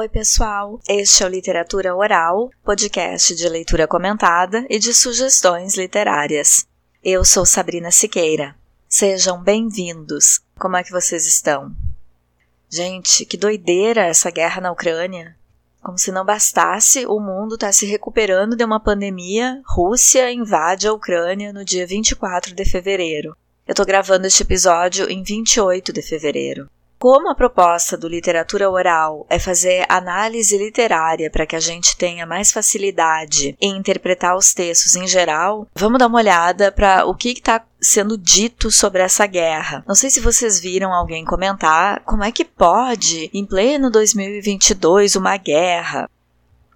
Oi, pessoal! Este é o Literatura Oral, podcast de leitura comentada e de sugestões literárias. Eu sou Sabrina Siqueira. Sejam bem-vindos. Como é que vocês estão? Gente, que doideira essa guerra na Ucrânia. Como se não bastasse, o mundo está se recuperando de uma pandemia. Rússia invade a Ucrânia no dia 24 de fevereiro. Eu estou gravando este episódio em 28 de fevereiro. Como a proposta do literatura oral é fazer análise literária para que a gente tenha mais facilidade em interpretar os textos em geral, vamos dar uma olhada para o que está sendo dito sobre essa guerra. Não sei se vocês viram alguém comentar como é que pode, em pleno 2022, uma guerra.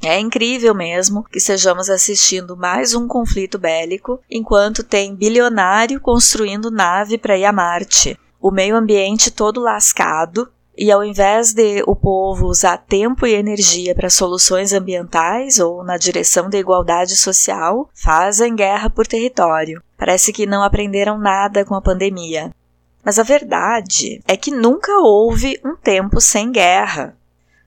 É incrível mesmo que estejamos assistindo mais um conflito bélico enquanto tem bilionário construindo nave para ir a Marte o meio ambiente todo lascado, e ao invés de o povo usar tempo e energia para soluções ambientais ou na direção da igualdade social, fazem guerra por território. Parece que não aprenderam nada com a pandemia. Mas a verdade é que nunca houve um tempo sem guerra.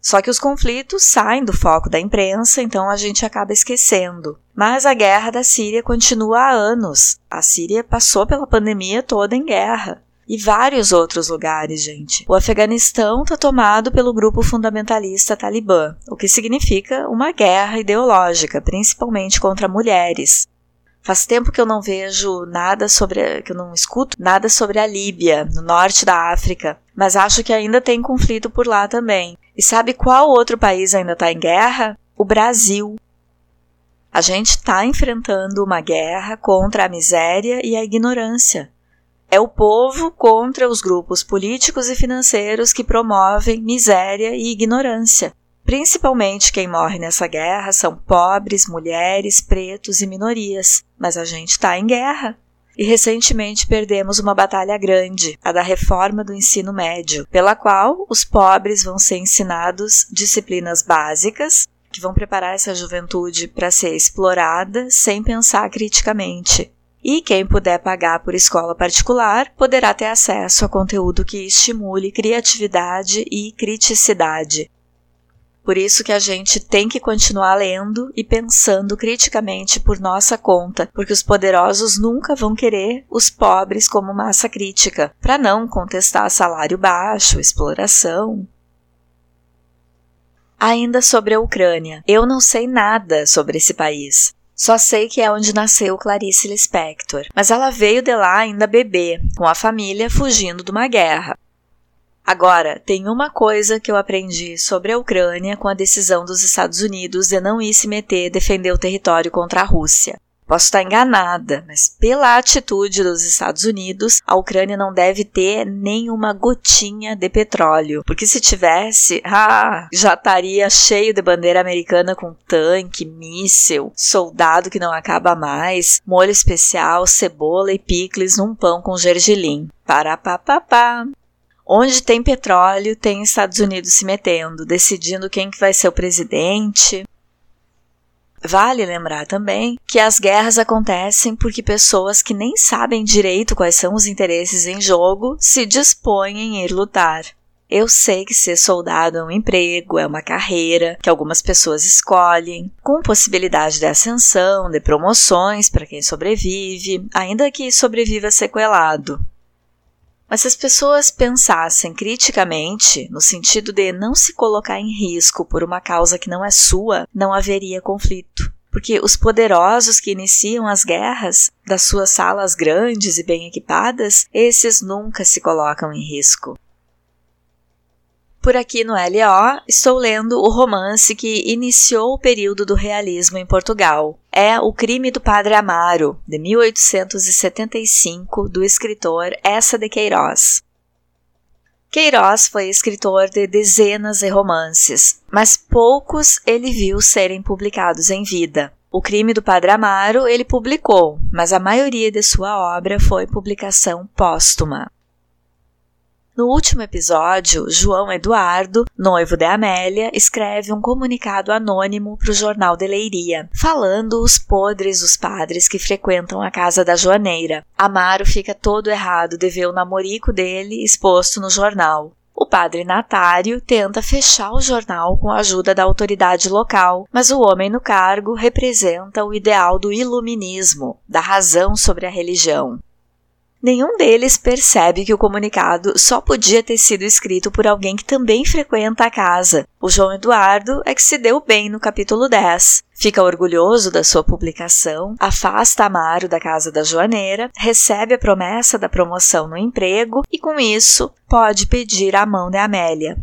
Só que os conflitos saem do foco da imprensa, então a gente acaba esquecendo. Mas a guerra da Síria continua há anos. A Síria passou pela pandemia toda em guerra e vários outros lugares, gente. O Afeganistão está tomado pelo grupo fundamentalista Talibã, o que significa uma guerra ideológica, principalmente contra mulheres. Faz tempo que eu não vejo nada sobre, que eu não escuto nada sobre a Líbia, no norte da África, mas acho que ainda tem conflito por lá também. E sabe qual outro país ainda está em guerra? O Brasil. A gente está enfrentando uma guerra contra a miséria e a ignorância. É o povo contra os grupos políticos e financeiros que promovem miséria e ignorância. Principalmente quem morre nessa guerra são pobres, mulheres, pretos e minorias. Mas a gente está em guerra. E recentemente perdemos uma batalha grande, a da reforma do ensino médio, pela qual os pobres vão ser ensinados disciplinas básicas que vão preparar essa juventude para ser explorada sem pensar criticamente. E quem puder pagar por escola particular poderá ter acesso a conteúdo que estimule criatividade e criticidade. Por isso que a gente tem que continuar lendo e pensando criticamente por nossa conta, porque os poderosos nunca vão querer os pobres como massa crítica, para não contestar salário baixo, exploração. Ainda sobre a Ucrânia, eu não sei nada sobre esse país. Só sei que é onde nasceu Clarice Lispector, mas ela veio de lá ainda bebê, com a família fugindo de uma guerra. Agora, tem uma coisa que eu aprendi sobre a Ucrânia com a decisão dos Estados Unidos de não ir se meter defender o território contra a Rússia. Posso estar enganada, mas pela atitude dos Estados Unidos, a Ucrânia não deve ter nenhuma gotinha de petróleo, porque se tivesse, ah, já estaria cheio de bandeira americana com tanque, míssil, soldado que não acaba mais, molho especial, cebola e picles num pão com gergelim. Parapapapá. Onde tem petróleo, tem Estados Unidos se metendo, decidindo quem que vai ser o presidente, Vale lembrar também que as guerras acontecem porque pessoas que nem sabem direito quais são os interesses em jogo se dispõem a ir lutar. Eu sei que ser soldado é um emprego, é uma carreira que algumas pessoas escolhem, com possibilidade de ascensão, de promoções para quem sobrevive, ainda que sobreviva sequelado. Mas se as pessoas pensassem criticamente, no sentido de não se colocar em risco por uma causa que não é sua, não haveria conflito. Porque os poderosos que iniciam as guerras, das suas salas grandes e bem equipadas, esses nunca se colocam em risco. Por aqui no LO, estou lendo o romance que iniciou o período do realismo em Portugal. É O Crime do Padre Amaro, de 1875, do escritor Essa de Queiroz. Queiroz foi escritor de dezenas de romances, mas poucos ele viu serem publicados em vida. O Crime do Padre Amaro ele publicou, mas a maioria de sua obra foi publicação póstuma. No último episódio, João Eduardo, noivo de Amélia, escreve um comunicado anônimo para o jornal de Leiria, falando os podres dos padres que frequentam a casa da joaneira. Amaro fica todo errado de ver o namorico dele exposto no jornal. O padre Natário tenta fechar o jornal com a ajuda da autoridade local, mas o homem no cargo representa o ideal do iluminismo, da razão sobre a religião. Nenhum deles percebe que o comunicado só podia ter sido escrito por alguém que também frequenta a casa. O João Eduardo é que se deu bem no capítulo 10. Fica orgulhoso da sua publicação, afasta Amaro da casa da joaneira, recebe a promessa da promoção no emprego e, com isso, pode pedir a mão de Amélia.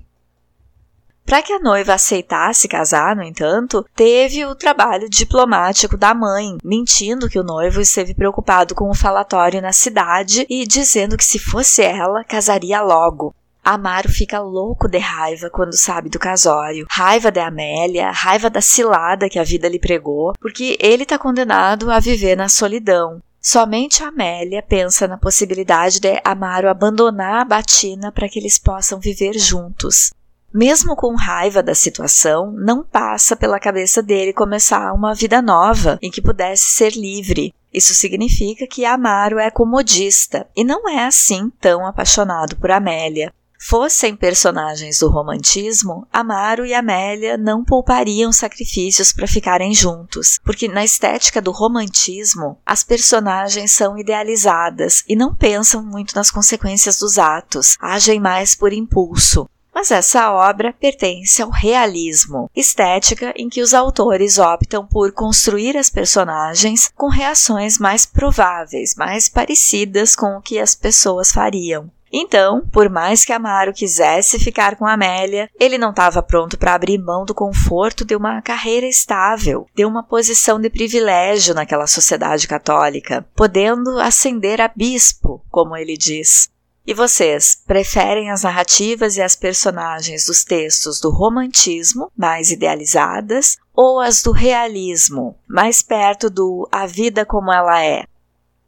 Para que a noiva aceitasse casar, no entanto, teve o trabalho diplomático da mãe, mentindo que o noivo esteve preocupado com o falatório na cidade e dizendo que se fosse ela, casaria logo. Amaro fica louco de raiva quando sabe do casório. Raiva de Amélia, raiva da cilada que a vida lhe pregou, porque ele está condenado a viver na solidão. Somente Amélia pensa na possibilidade de Amaro abandonar a Batina para que eles possam viver juntos. Mesmo com raiva da situação, não passa pela cabeça dele começar uma vida nova em que pudesse ser livre. Isso significa que Amaro é comodista e não é assim tão apaixonado por Amélia. Fossem personagens do romantismo, Amaro e Amélia não poupariam sacrifícios para ficarem juntos, porque na estética do romantismo, as personagens são idealizadas e não pensam muito nas consequências dos atos, agem mais por impulso. Mas essa obra pertence ao realismo, estética em que os autores optam por construir as personagens com reações mais prováveis, mais parecidas com o que as pessoas fariam. Então, por mais que Amaro quisesse ficar com Amélia, ele não estava pronto para abrir mão do conforto de uma carreira estável, de uma posição de privilégio naquela sociedade católica, podendo ascender a bispo, como ele diz. E vocês preferem as narrativas e as personagens dos textos do romantismo, mais idealizadas, ou as do realismo, mais perto do A Vida Como Ela É?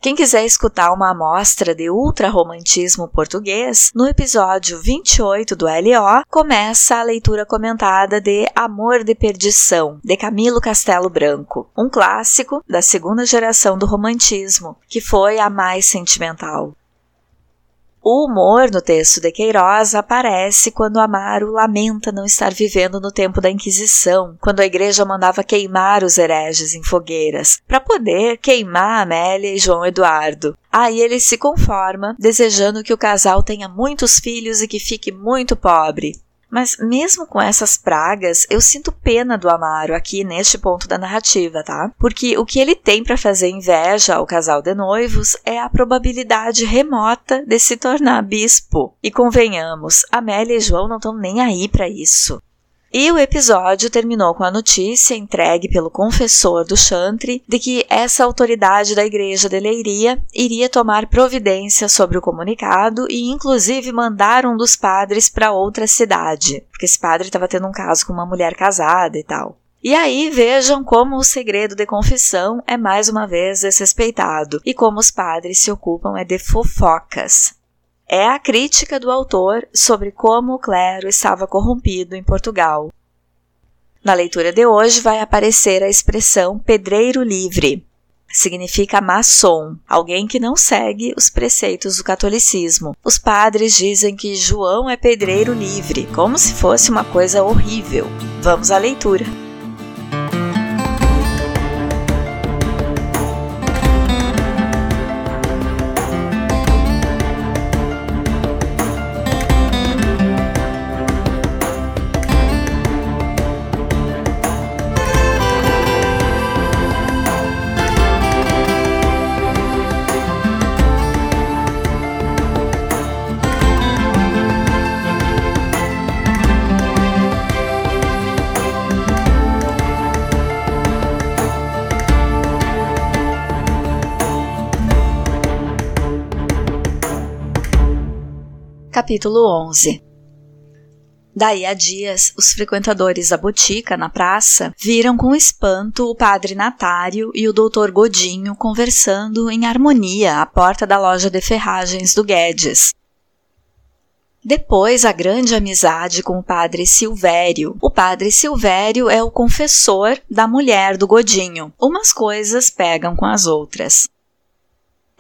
Quem quiser escutar uma amostra de ultrarromantismo português, no episódio 28 do LO, começa a leitura comentada de Amor de Perdição, de Camilo Castelo Branco, um clássico da segunda geração do romantismo, que foi a mais sentimental. O humor no texto de Queiroz aparece quando Amaro lamenta não estar vivendo no tempo da Inquisição, quando a igreja mandava queimar os hereges em fogueiras, para poder queimar Amélia e João Eduardo. Aí ele se conforma, desejando que o casal tenha muitos filhos e que fique muito pobre. Mas mesmo com essas pragas, eu sinto pena do Amaro aqui neste ponto da narrativa, tá? Porque o que ele tem para fazer inveja ao casal de noivos é a probabilidade remota de se tornar bispo. E convenhamos, Amélia e João não estão nem aí para isso. E o episódio terminou com a notícia entregue pelo confessor do Chantre de que essa autoridade da igreja de Leiria iria tomar providência sobre o comunicado e inclusive mandar um dos padres para outra cidade, porque esse padre estava tendo um caso com uma mulher casada e tal. E aí vejam como o segredo de confissão é mais uma vez desrespeitado e como os padres se ocupam é de fofocas é a crítica do autor sobre como o clero estava corrompido em Portugal. Na leitura de hoje vai aparecer a expressão pedreiro livre. Significa maçom, alguém que não segue os preceitos do catolicismo. Os padres dizem que João é pedreiro livre, como se fosse uma coisa horrível. Vamos à leitura. Capítulo 11 Daí a dias, os frequentadores da botica na praça viram com espanto o padre Natário e o doutor Godinho conversando em harmonia à porta da loja de ferragens do Guedes. Depois, a grande amizade com o padre Silvério. O padre Silvério é o confessor da mulher do Godinho. Umas coisas pegam com as outras.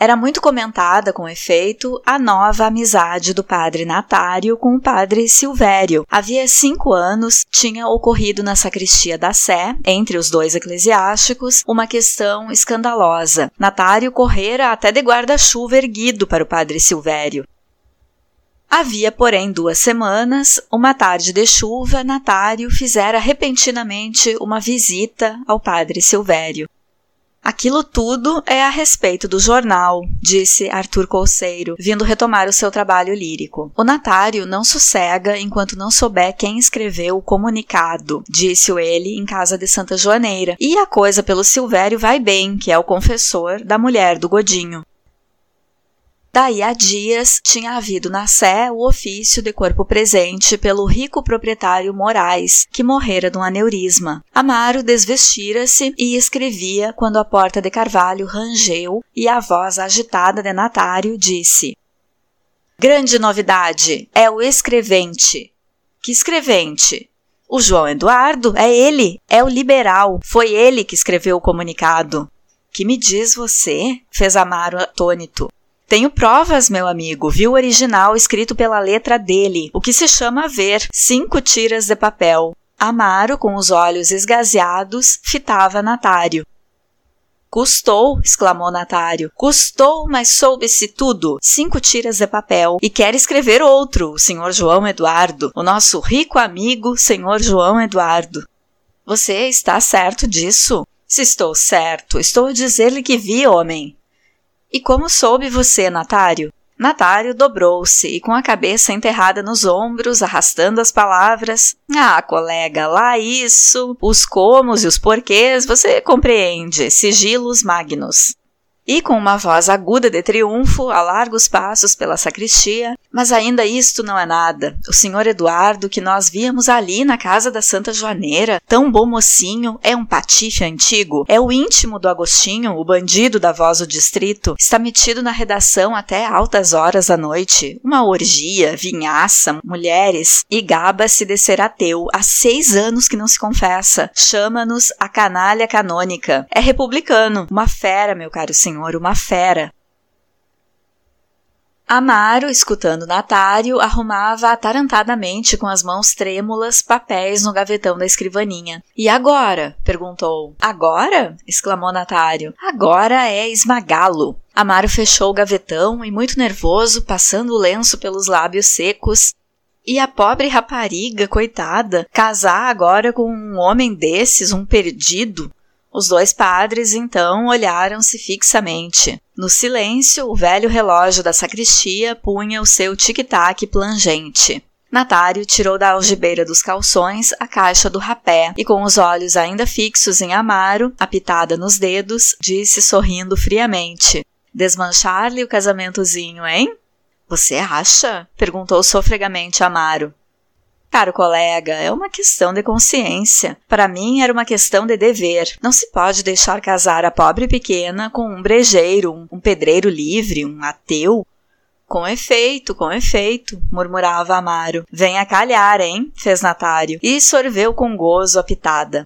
Era muito comentada, com efeito, a nova amizade do padre Natário com o padre Silvério. Havia cinco anos tinha ocorrido na sacristia da Sé, entre os dois eclesiásticos, uma questão escandalosa. Natário correra até de guarda-chuva erguido para o padre Silvério. Havia, porém, duas semanas, uma tarde de chuva, Natário fizera repentinamente uma visita ao padre Silvério. Aquilo tudo é a respeito do jornal, disse Arthur Colseiro, vindo retomar o seu trabalho lírico. O Natário não sossega enquanto não souber quem escreveu o comunicado, disse-o ele em casa de Santa Joaneira. E a coisa pelo Silvério vai bem, que é o confessor da mulher do Godinho. Daí a dias tinha havido na Sé o ofício de corpo presente pelo rico proprietário Moraes, que morrera de um aneurisma. Amaro desvestira-se e escrevia quando a porta de Carvalho rangeu e a voz agitada de Natário disse: Grande novidade! É o escrevente. Que escrevente? O João Eduardo é ele, é o liberal. Foi ele que escreveu o comunicado. Que me diz você? fez Amaro atônito. Tenho provas, meu amigo. Vi o original escrito pela letra dele, o que se chama ver, cinco tiras de papel. Amaro, com os olhos esgazeados, fitava Natário. Custou, exclamou Natário. Custou, mas soube-se tudo. Cinco tiras de papel. E quer escrever outro, o senhor João Eduardo, o nosso rico amigo, senhor João Eduardo. Você está certo disso? Se estou certo, estou a dizer-lhe que vi, homem. E como soube você, Natário? Natário dobrou-se e, com a cabeça enterrada nos ombros, arrastando as palavras: Ah, colega, lá isso, os comos e os porquês você compreende, sigilos magnos e com uma voz aguda de triunfo, a largos passos pela sacristia, mas ainda isto não é nada. O senhor Eduardo, que nós víamos ali na casa da Santa Joaneira, tão bom mocinho, é um patife antigo, é o íntimo do Agostinho, o bandido da voz do distrito, está metido na redação até altas horas da noite. Uma orgia, vinhaça, mulheres, e gaba-se de ser ateu. Há seis anos que não se confessa. Chama-nos a canalha canônica. É republicano, uma fera, meu caro senhor senhor, uma fera. Amaro, escutando Natário, arrumava atarantadamente com as mãos trêmulas papéis no gavetão da escrivaninha. E agora? perguntou. Agora? exclamou Natário. Agora é esmagá-lo. Amaro fechou o gavetão e, muito nervoso, passando o lenço pelos lábios secos, e a pobre rapariga, coitada, casar agora com um homem desses, um perdido? Os dois padres então olharam-se fixamente. No silêncio, o velho relógio da sacristia punha o seu tic-tac plangente. Natário tirou da algibeira dos calções a caixa do rapé e, com os olhos ainda fixos em Amaro, a pitada nos dedos, disse sorrindo friamente: Desmanchar-lhe o casamentozinho, hein? Você acha? perguntou sofregamente Amaro. Caro colega, é uma questão de consciência. Para mim era uma questão de dever. Não se pode deixar casar a pobre pequena com um brejeiro, um, pedreiro livre, um ateu. Com efeito, com efeito, murmurava Amaro. Venha calhar, hein? fez Natário, e sorveu com gozo a pitada.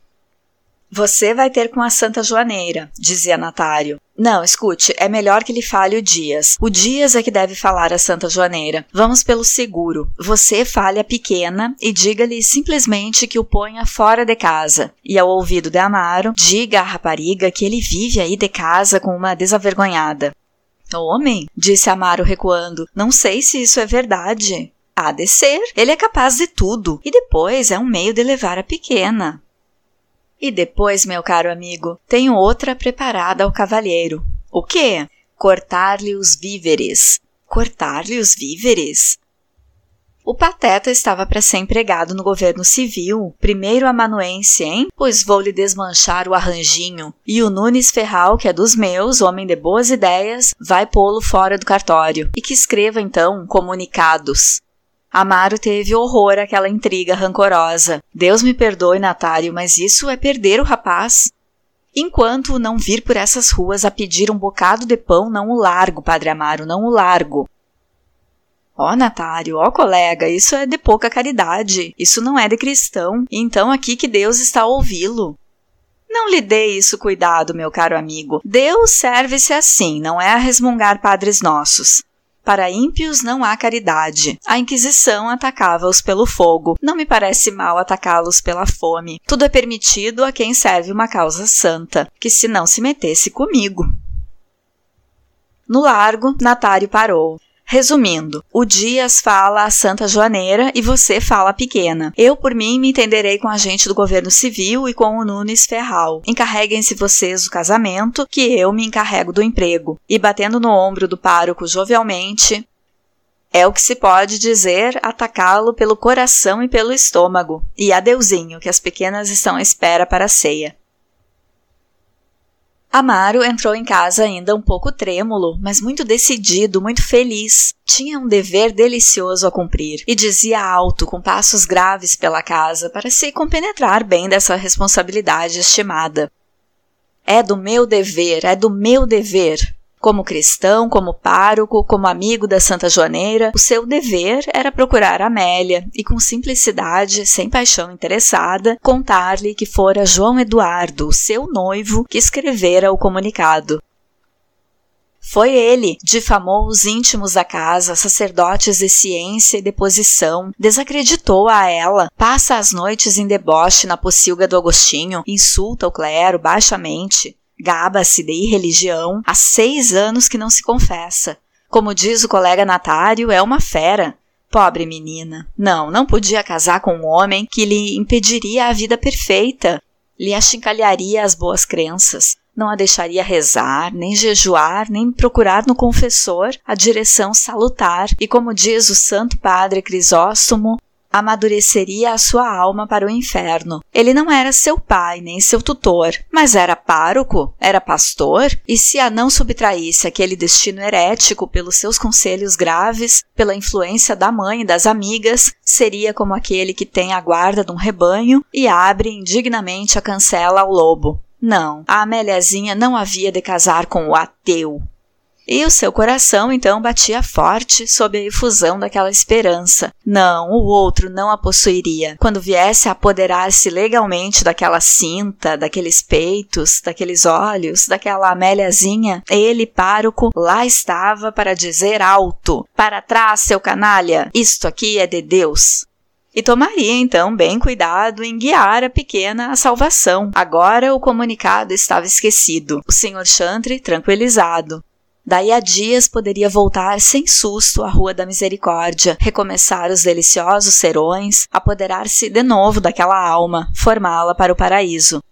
Você vai ter com a Santa Joaneira, dizia Natário. Não, escute, é melhor que lhe fale o Dias. O Dias é que deve falar a Santa Joaneira. Vamos pelo seguro. Você fale a pequena e diga-lhe simplesmente que o ponha fora de casa. E ao ouvido de Amaro, diga à rapariga que ele vive aí de casa com uma desavergonhada. Homem, disse Amaro recuando, não sei se isso é verdade. Há de ser. Ele é capaz de tudo. E depois é um meio de levar a pequena. E depois, meu caro amigo, tenho outra preparada ao cavalheiro. O quê? Cortar-lhe os víveres. Cortar-lhe os víveres? O Pateta estava para ser empregado no governo civil, primeiro amanuense, hein? Pois vou lhe desmanchar o arranjinho. E o Nunes Ferral, que é dos meus, homem de boas ideias, vai pô-lo fora do cartório. E que escreva então comunicados. Amaro teve horror àquela intriga rancorosa. Deus me perdoe, Natário, mas isso é perder o rapaz. Enquanto não vir por essas ruas a pedir um bocado de pão, não o largo, Padre Amaro, não o largo. Ó, oh, Natário, ó, oh, colega, isso é de pouca caridade, isso não é de cristão, então aqui que Deus está a ouvi-lo. Não lhe dê isso cuidado, meu caro amigo. Deus serve-se assim, não é a resmungar padres nossos. Para ímpios não há caridade. A Inquisição atacava-os pelo fogo. Não me parece mal atacá-los pela fome. Tudo é permitido a quem serve uma causa santa, que se não se metesse comigo. No largo, Natário parou. Resumindo, o Dias fala a Santa Joaneira e você fala a Pequena. Eu, por mim, me entenderei com a gente do governo civil e com o Nunes Ferral. Encarreguem-se vocês do casamento, que eu me encarrego do emprego. E batendo no ombro do pároco jovialmente, é o que se pode dizer atacá-lo pelo coração e pelo estômago. E adeuzinho, que as pequenas estão à espera para a ceia. Amaro entrou em casa ainda um pouco trêmulo, mas muito decidido, muito feliz. Tinha um dever delicioso a cumprir e dizia alto, com passos graves pela casa, para se compenetrar bem dessa responsabilidade estimada. É do meu dever, é do meu dever. Como cristão, como pároco, como amigo da Santa Joaneira, o seu dever era procurar Amélia e, com simplicidade, sem paixão interessada, contar-lhe que fora João Eduardo, seu noivo, que escrevera o comunicado. Foi ele, difamou os íntimos da casa, sacerdotes de ciência e deposição, desacreditou a ela, passa as noites em deboche na pocilga do Agostinho, insulta o clero baixamente, Gaba-se de irreligião, há seis anos que não se confessa. Como diz o colega Natário, é uma fera. Pobre menina. Não, não podia casar com um homem que lhe impediria a vida perfeita, lhe achincalharia as boas crenças, não a deixaria rezar, nem jejuar, nem procurar no confessor a direção salutar, e como diz o Santo Padre Crisóstomo, amadureceria a sua alma para o inferno. Ele não era seu pai nem seu tutor, mas era pároco, era pastor, e se a não subtraísse aquele destino herético pelos seus conselhos graves, pela influência da mãe e das amigas, seria como aquele que tem a guarda de um rebanho e abre indignamente a cancela ao lobo. Não, a Améliazinha não havia de casar com o ateu. E o seu coração então batia forte sob a efusão daquela esperança. Não, o outro não a possuiria. Quando viesse a apoderar-se legalmente daquela cinta, daqueles peitos, daqueles olhos, daquela Améliazinha, ele, pároco, lá estava para dizer alto: Para trás, seu canalha! Isto aqui é de Deus! e tomaria então bem cuidado em guiar a pequena à salvação. Agora o comunicado estava esquecido. O Sr. Chantre, tranquilizado, Daí a dias poderia voltar sem susto à Rua da Misericórdia, recomeçar os deliciosos serões, apoderar-se de novo daquela alma, formá-la para o paraíso.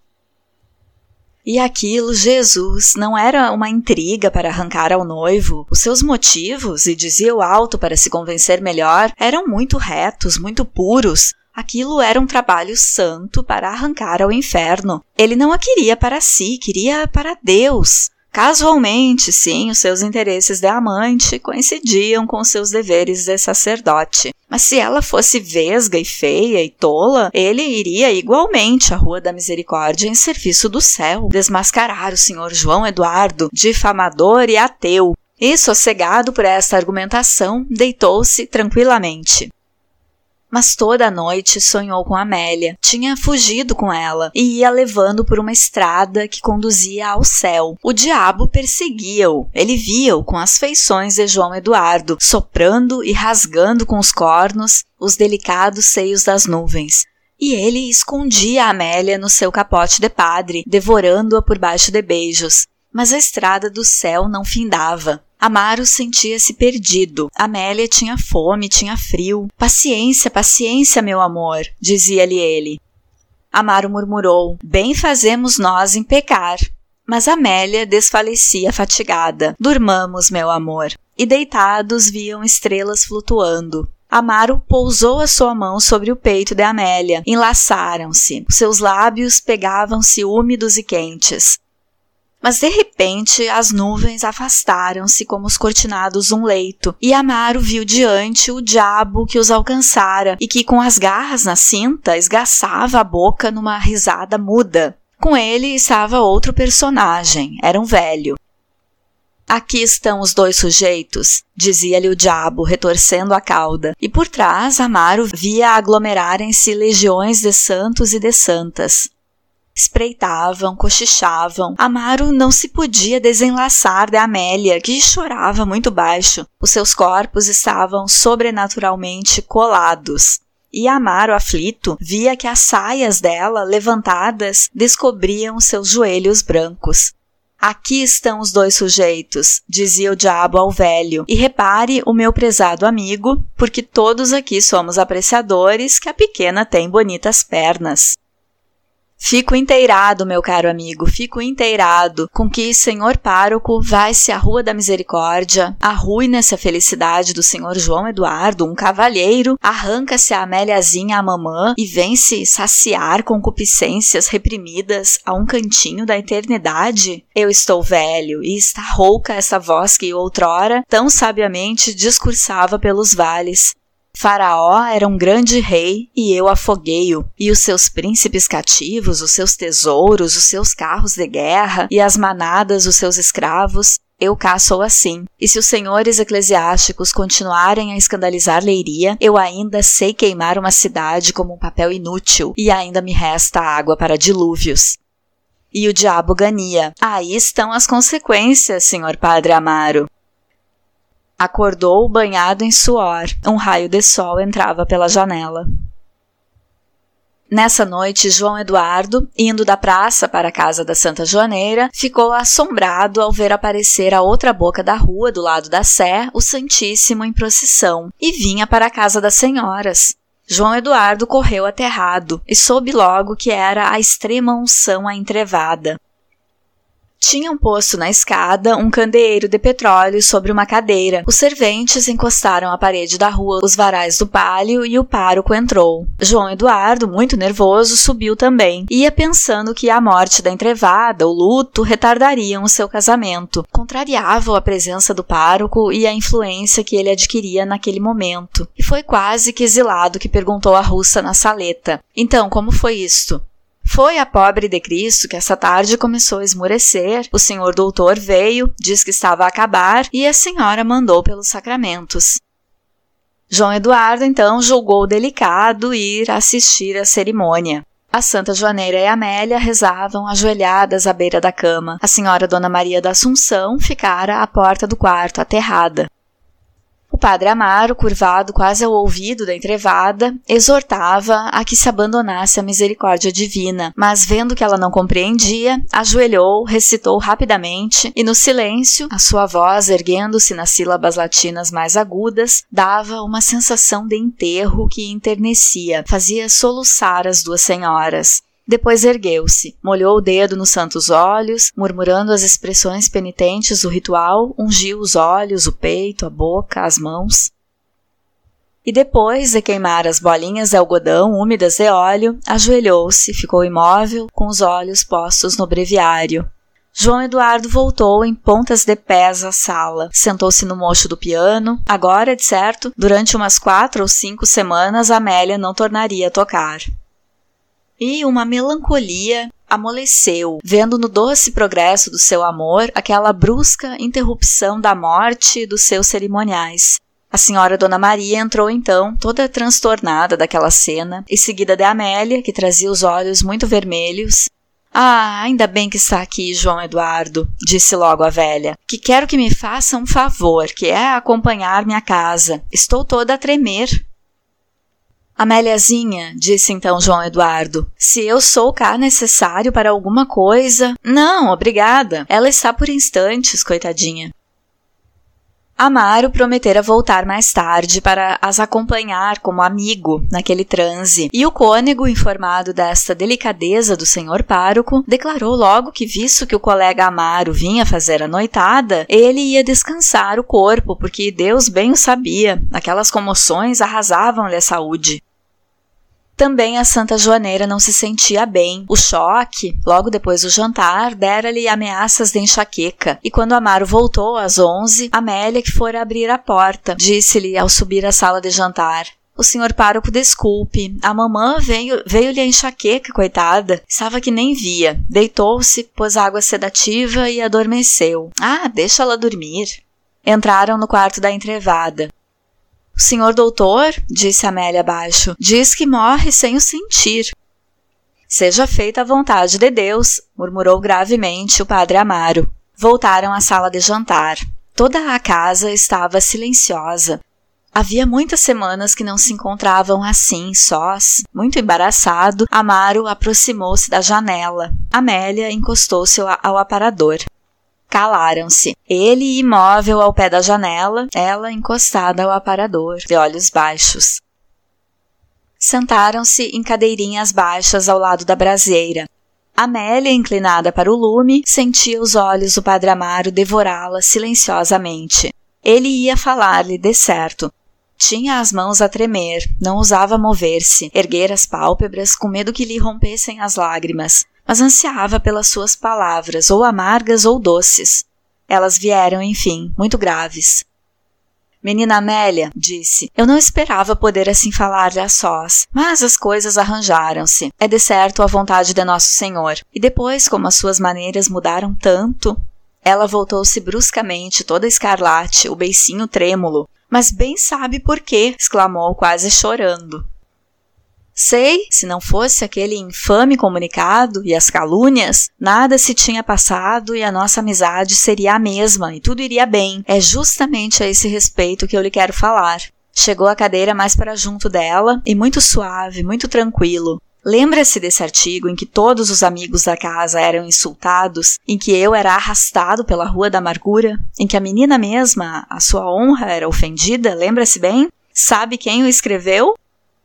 E aquilo, Jesus, não era uma intriga para arrancar ao noivo. Os seus motivos, e dizia o alto para se convencer melhor, eram muito retos, muito puros. Aquilo era um trabalho santo para arrancar ao inferno. Ele não a queria para si, queria para Deus. Casualmente, sim, os seus interesses de amante coincidiam com seus deveres de sacerdote. Mas se ela fosse vesga e feia e tola, ele iria igualmente à Rua da Misericórdia em serviço do céu, desmascarar o senhor João Eduardo, difamador e ateu. E, sossegado por esta argumentação, deitou-se tranquilamente mas toda a noite sonhou com Amélia. Tinha fugido com ela e ia levando por uma estrada que conduzia ao céu. O diabo perseguia-o. Ele via-o com as feições de João Eduardo, soprando e rasgando com os cornos os delicados seios das nuvens. E ele escondia a Amélia no seu capote de padre, devorando-a por baixo de beijos. Mas a estrada do céu não findava. Amaro sentia-se perdido. Amélia tinha fome, tinha frio. Paciência, paciência, meu amor, dizia-lhe ele. Amaro murmurou: Bem fazemos nós em pecar. Mas Amélia desfalecia fatigada. Durmamos, meu amor. E deitados viam estrelas flutuando. Amaro pousou a sua mão sobre o peito de Amélia. Enlaçaram-se. Seus lábios pegavam-se úmidos e quentes. Mas de repente as nuvens afastaram-se como os cortinados um leito, e Amaro viu diante o diabo que os alcançara e que com as garras na cinta esgaçava a boca numa risada muda. Com ele estava outro personagem, era um velho. Aqui estão os dois sujeitos, dizia-lhe o diabo, retorcendo a cauda, e por trás Amaro via aglomerarem-se legiões de santos e de santas. Espreitavam, cochichavam. Amaro não se podia desenlaçar de Amélia, que chorava muito baixo. Os seus corpos estavam sobrenaturalmente colados. E Amaro, aflito, via que as saias dela, levantadas, descobriam seus joelhos brancos. Aqui estão os dois sujeitos, dizia o diabo ao velho, e repare o meu prezado amigo, porque todos aqui somos apreciadores que a pequena tem bonitas pernas. Fico inteirado, meu caro amigo, fico inteirado com que senhor pároco vai-se à Rua da Misericórdia, arruina-se a felicidade do senhor João Eduardo, um cavalheiro, arranca-se a Améliazinha a mamã e vem-se saciar concupiscências reprimidas a um cantinho da eternidade? Eu estou velho e está rouca essa voz que outrora tão sabiamente discursava pelos vales. Faraó era um grande rei e eu afoguei-o, e os seus príncipes cativos, os seus tesouros, os seus carros de guerra e as manadas, os seus escravos, eu sou assim. E se os senhores eclesiásticos continuarem a escandalizar Leiria, eu ainda sei queimar uma cidade como um papel inútil, e ainda me resta água para dilúvios. E o diabo gania. Aí estão as consequências, senhor Padre Amaro. Acordou banhado em suor. Um raio de sol entrava pela janela. Nessa noite, João Eduardo, indo da praça para a casa da Santa Joaneira, ficou assombrado ao ver aparecer a outra boca da rua, do lado da Sé, o Santíssimo em procissão, e vinha para a casa das senhoras. João Eduardo correu aterrado e soube logo que era a extrema unção a entrevada. Tinham posto na escada um candeeiro de petróleo sobre uma cadeira. Os serventes encostaram à parede da rua os varais do palio e o pároco entrou. João Eduardo, muito nervoso, subiu também. Ia pensando que a morte da entrevada, o luto, retardariam o seu casamento. Contrariavam a presença do pároco e a influência que ele adquiria naquele momento. E foi quase que exilado que perguntou à russa na saleta: Então, como foi isto? Foi a pobre de Cristo que essa tarde começou a esmorecer. O senhor doutor veio, disse que estava a acabar e a senhora mandou pelos sacramentos. João Eduardo então julgou delicado ir assistir à cerimônia. A Santa Joaneira e Amélia rezavam ajoelhadas à beira da cama. A senhora Dona Maria da Assunção ficara à porta do quarto, aterrada. O padre Amaro, curvado quase ao ouvido da entrevada, exortava a que se abandonasse à misericórdia divina, mas vendo que ela não compreendia, ajoelhou, recitou rapidamente e no silêncio, a sua voz erguendo-se nas sílabas latinas mais agudas, dava uma sensação de enterro que enternecia, fazia soluçar as duas senhoras. Depois ergueu-se, molhou o dedo nos santos olhos, murmurando as expressões penitentes do ritual, ungiu os olhos, o peito, a boca, as mãos. E depois de queimar as bolinhas de algodão úmidas de óleo, ajoelhou-se, ficou imóvel, com os olhos postos no breviário. João Eduardo voltou em pontas de pés à sala, sentou-se no mocho do piano. Agora, de certo, durante umas quatro ou cinco semanas, Amélia não tornaria a tocar e uma melancolia amoleceu, vendo no doce progresso do seu amor aquela brusca interrupção da morte dos seus cerimoniais. A senhora Dona Maria entrou então, toda transtornada daquela cena, e seguida de Amélia, que trazia os olhos muito vermelhos. Ah, ainda bem que está aqui, João Eduardo, disse logo a velha, que quero que me faça um favor, que é acompanhar-me à casa. Estou toda a tremer. Améliazinha, disse então João Eduardo, se eu sou cá necessário para alguma coisa. Não, obrigada. Ela está por instantes, coitadinha. Amaro prometera voltar mais tarde para as acompanhar como amigo naquele transe, e o cônego, informado desta delicadeza do senhor pároco, declarou logo que, visto que o colega Amaro vinha fazer a noitada, ele ia descansar o corpo, porque Deus bem o sabia, aquelas comoções arrasavam-lhe a saúde. Também a Santa Joaneira não se sentia bem. O choque, logo depois do jantar, dera-lhe ameaças de enxaqueca. E quando Amaro voltou às onze, Amélia, que fora abrir a porta, disse-lhe ao subir à sala de jantar: o senhor pároco desculpe. A mamã veio, veio-lhe a enxaqueca, coitada. Estava que nem via. Deitou-se, pôs água sedativa e adormeceu. Ah, deixa ela dormir. Entraram no quarto da entrevada. O senhor doutor, disse Amélia abaixo, diz que morre sem o sentir. Seja feita a vontade de Deus, murmurou gravemente o padre Amaro. Voltaram à sala de jantar. Toda a casa estava silenciosa. Havia muitas semanas que não se encontravam assim, sós. Muito embaraçado, Amaro aproximou-se da janela. Amélia encostou-se ao aparador. Calaram-se. Ele imóvel ao pé da janela, ela encostada ao aparador, de olhos baixos. Sentaram-se em cadeirinhas baixas ao lado da braseira. Amélia, inclinada para o lume, sentia os olhos do padre Amaro devorá-la silenciosamente. Ele ia falar-lhe de certo. Tinha as mãos a tremer, não ousava mover-se, erguer as pálpebras com medo que lhe rompessem as lágrimas, mas ansiava pelas suas palavras, ou amargas ou doces. Elas vieram, enfim, muito graves. Menina Amélia, disse, eu não esperava poder assim falar-lhe a sós, mas as coisas arranjaram-se. É de certo a vontade de Nosso Senhor. E depois, como as suas maneiras mudaram tanto, ela voltou-se bruscamente, toda escarlate, o beicinho trêmulo. Mas bem sabe por quê, exclamou, quase chorando. Sei, se não fosse aquele infame comunicado e as calúnias, nada se tinha passado e a nossa amizade seria a mesma e tudo iria bem. É justamente a esse respeito que eu lhe quero falar. Chegou a cadeira mais para junto dela e muito suave, muito tranquilo. Lembra-se desse artigo em que todos os amigos da casa eram insultados, em que eu era arrastado pela rua da amargura, em que a menina mesma, a sua honra era ofendida? Lembra-se bem? Sabe quem o escreveu?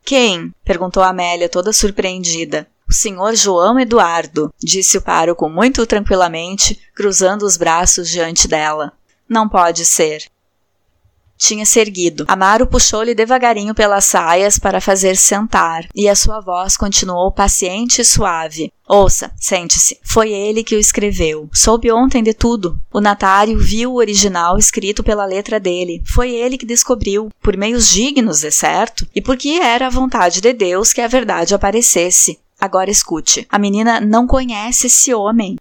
Quem? perguntou Amélia, toda surpreendida. O senhor João Eduardo, disse o pároco muito tranquilamente, cruzando os braços diante dela. Não pode ser tinha se erguido. Amaro puxou-lhe devagarinho pelas saias para fazer sentar, e a sua voz continuou paciente e suave. Ouça, sente-se. Foi ele que o escreveu. Soube ontem de tudo. O Natário viu o original escrito pela letra dele. Foi ele que descobriu, por meios dignos, é certo, e porque era a vontade de Deus que a verdade aparecesse. Agora escute. A menina não conhece esse homem.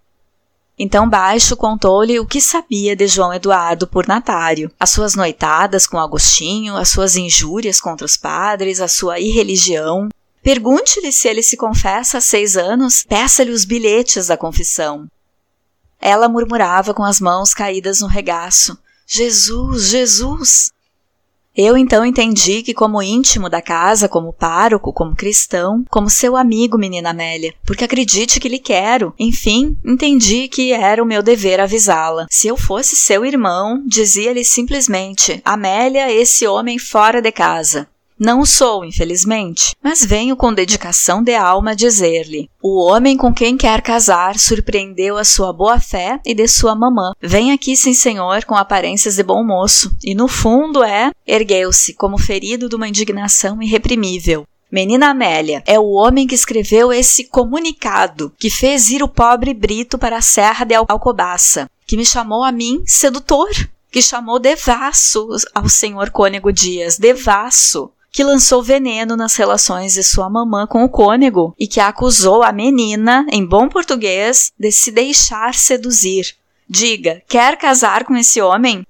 Então Baixo contou-lhe o que sabia de João Eduardo por Natário, as suas noitadas com Agostinho, as suas injúrias contra os padres, a sua irreligião. Pergunte-lhe se ele se confessa há seis anos, peça-lhe os bilhetes da confissão. Ela murmurava com as mãos caídas no regaço: Jesus, Jesus! Eu então entendi que, como íntimo da casa, como pároco, como cristão, como seu amigo, menina Amélia, porque acredite que lhe quero. Enfim, entendi que era o meu dever avisá-la. Se eu fosse seu irmão, dizia-lhe simplesmente: Amélia, esse homem fora de casa. Não sou, infelizmente, mas venho com dedicação de alma dizer-lhe: o homem com quem quer casar surpreendeu a sua boa fé e de sua mamã. Vem aqui, sim senhor, com aparências de bom moço, e no fundo é, ergueu-se, como ferido de uma indignação irreprimível. Menina Amélia, é o homem que escreveu esse comunicado, que fez ir o pobre Brito para a Serra de Alcobaça, que me chamou a mim sedutor, que chamou devasso ao senhor Cônego Dias, devasso que lançou veneno nas relações de sua mamã com o cônego e que acusou a menina, em bom português, de se deixar seduzir. Diga, quer casar com esse homem?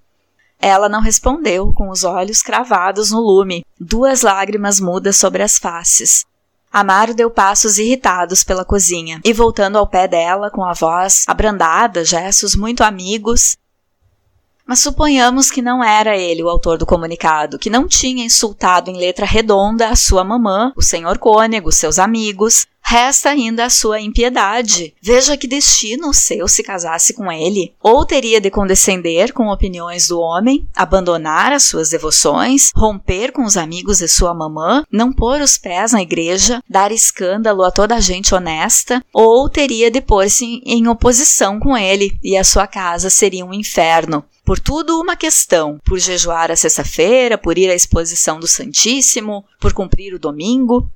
Ela não respondeu, com os olhos cravados no lume, duas lágrimas mudas sobre as faces. Amaro deu passos irritados pela cozinha e, voltando ao pé dela, com a voz abrandada, gestos muito amigos, mas suponhamos que não era ele o autor do comunicado, que não tinha insultado em letra redonda a sua mamã, o senhor Cônego, seus amigos. Resta ainda a sua impiedade. Veja que destino o seu se casasse com ele. Ou teria de condescender com opiniões do homem, abandonar as suas devoções, romper com os amigos de sua mamã, não pôr os pés na igreja, dar escândalo a toda a gente honesta, ou teria de pôr-se em oposição com ele e a sua casa seria um inferno. Por tudo uma questão, por jejuar a sexta-feira, por ir à exposição do Santíssimo, por cumprir o domingo.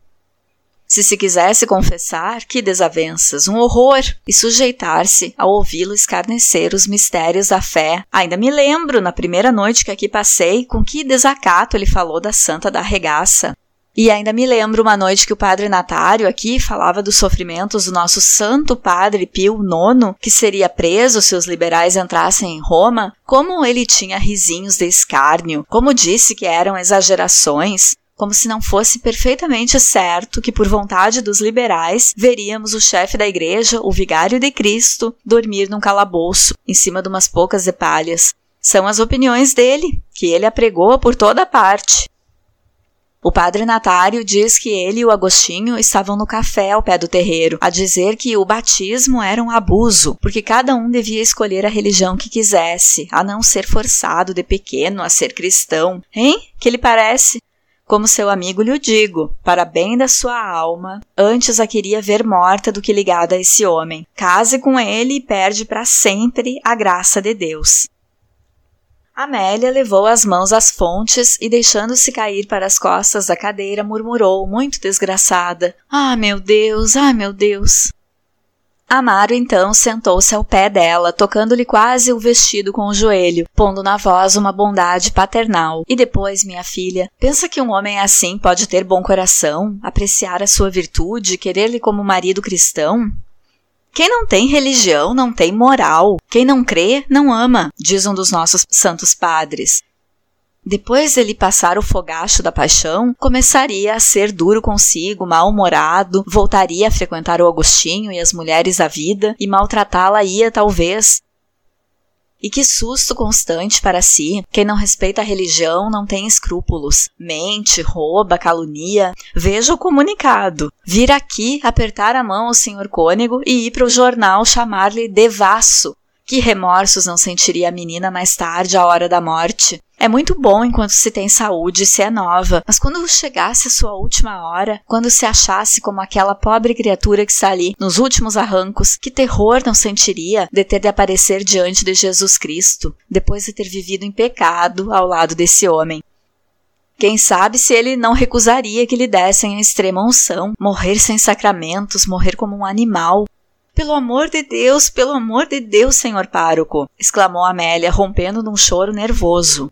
Se se quisesse confessar, que desavenças, um horror, e sujeitar-se a ouvi-lo escarnecer os mistérios da fé. Ainda me lembro, na primeira noite que aqui passei, com que desacato ele falou da Santa da Regaça. E ainda me lembro uma noite que o padre Natário aqui falava dos sofrimentos do nosso santo padre Pio IX, que seria preso se os liberais entrassem em Roma, como ele tinha risinhos de escárnio, como disse que eram exagerações. como se não fosse perfeitamente certo que, por vontade dos liberais, veríamos o chefe da igreja, o vigário de Cristo, dormir num calabouço, em cima de umas poucas de palhas. São as opiniões dele, que ele apregou por toda parte. O padre Natário diz que ele e o Agostinho estavam no café ao pé do terreiro, a dizer que o batismo era um abuso, porque cada um devia escolher a religião que quisesse, a não ser forçado de pequeno a ser cristão. Hein? Que lhe parece? Como seu amigo lhe digo, para bem da sua alma, antes a queria ver morta do que ligada a esse homem. Case com ele e perde para sempre a graça de Deus. Amélia levou as mãos às fontes e, deixando-se cair para as costas da cadeira, murmurou, muito desgraçada: Ah, meu Deus, ah, meu Deus! Amaro então sentou-se ao pé dela, tocando-lhe quase o vestido com o joelho, pondo na voz uma bondade paternal. E depois, minha filha, pensa que um homem assim pode ter bom coração, apreciar a sua virtude, querer-lhe como marido cristão? Quem não tem religião não tem moral. Quem não crê não ama, diz um dos nossos santos padres. Depois dele passar o fogacho da paixão, começaria a ser duro consigo, mal-humorado, voltaria a frequentar o Agostinho e as mulheres da vida e maltratá-la ia, talvez, e que susto constante para si. Quem não respeita a religião não tem escrúpulos. Mente, rouba, calunia. Veja o comunicado. Vir aqui, apertar a mão ao senhor cônego e ir para o jornal chamar-lhe devasso. Que remorsos não sentiria a menina mais tarde, à hora da morte? É muito bom enquanto se tem saúde e se é nova, mas quando chegasse a sua última hora, quando se achasse como aquela pobre criatura que está ali, nos últimos arrancos, que terror não sentiria de ter de aparecer diante de Jesus Cristo, depois de ter vivido em pecado ao lado desse homem? Quem sabe se ele não recusaria que lhe dessem a extrema unção, morrer sem sacramentos, morrer como um animal, pelo amor de Deus, pelo amor de Deus, senhor pároco! exclamou Amélia, rompendo num choro nervoso.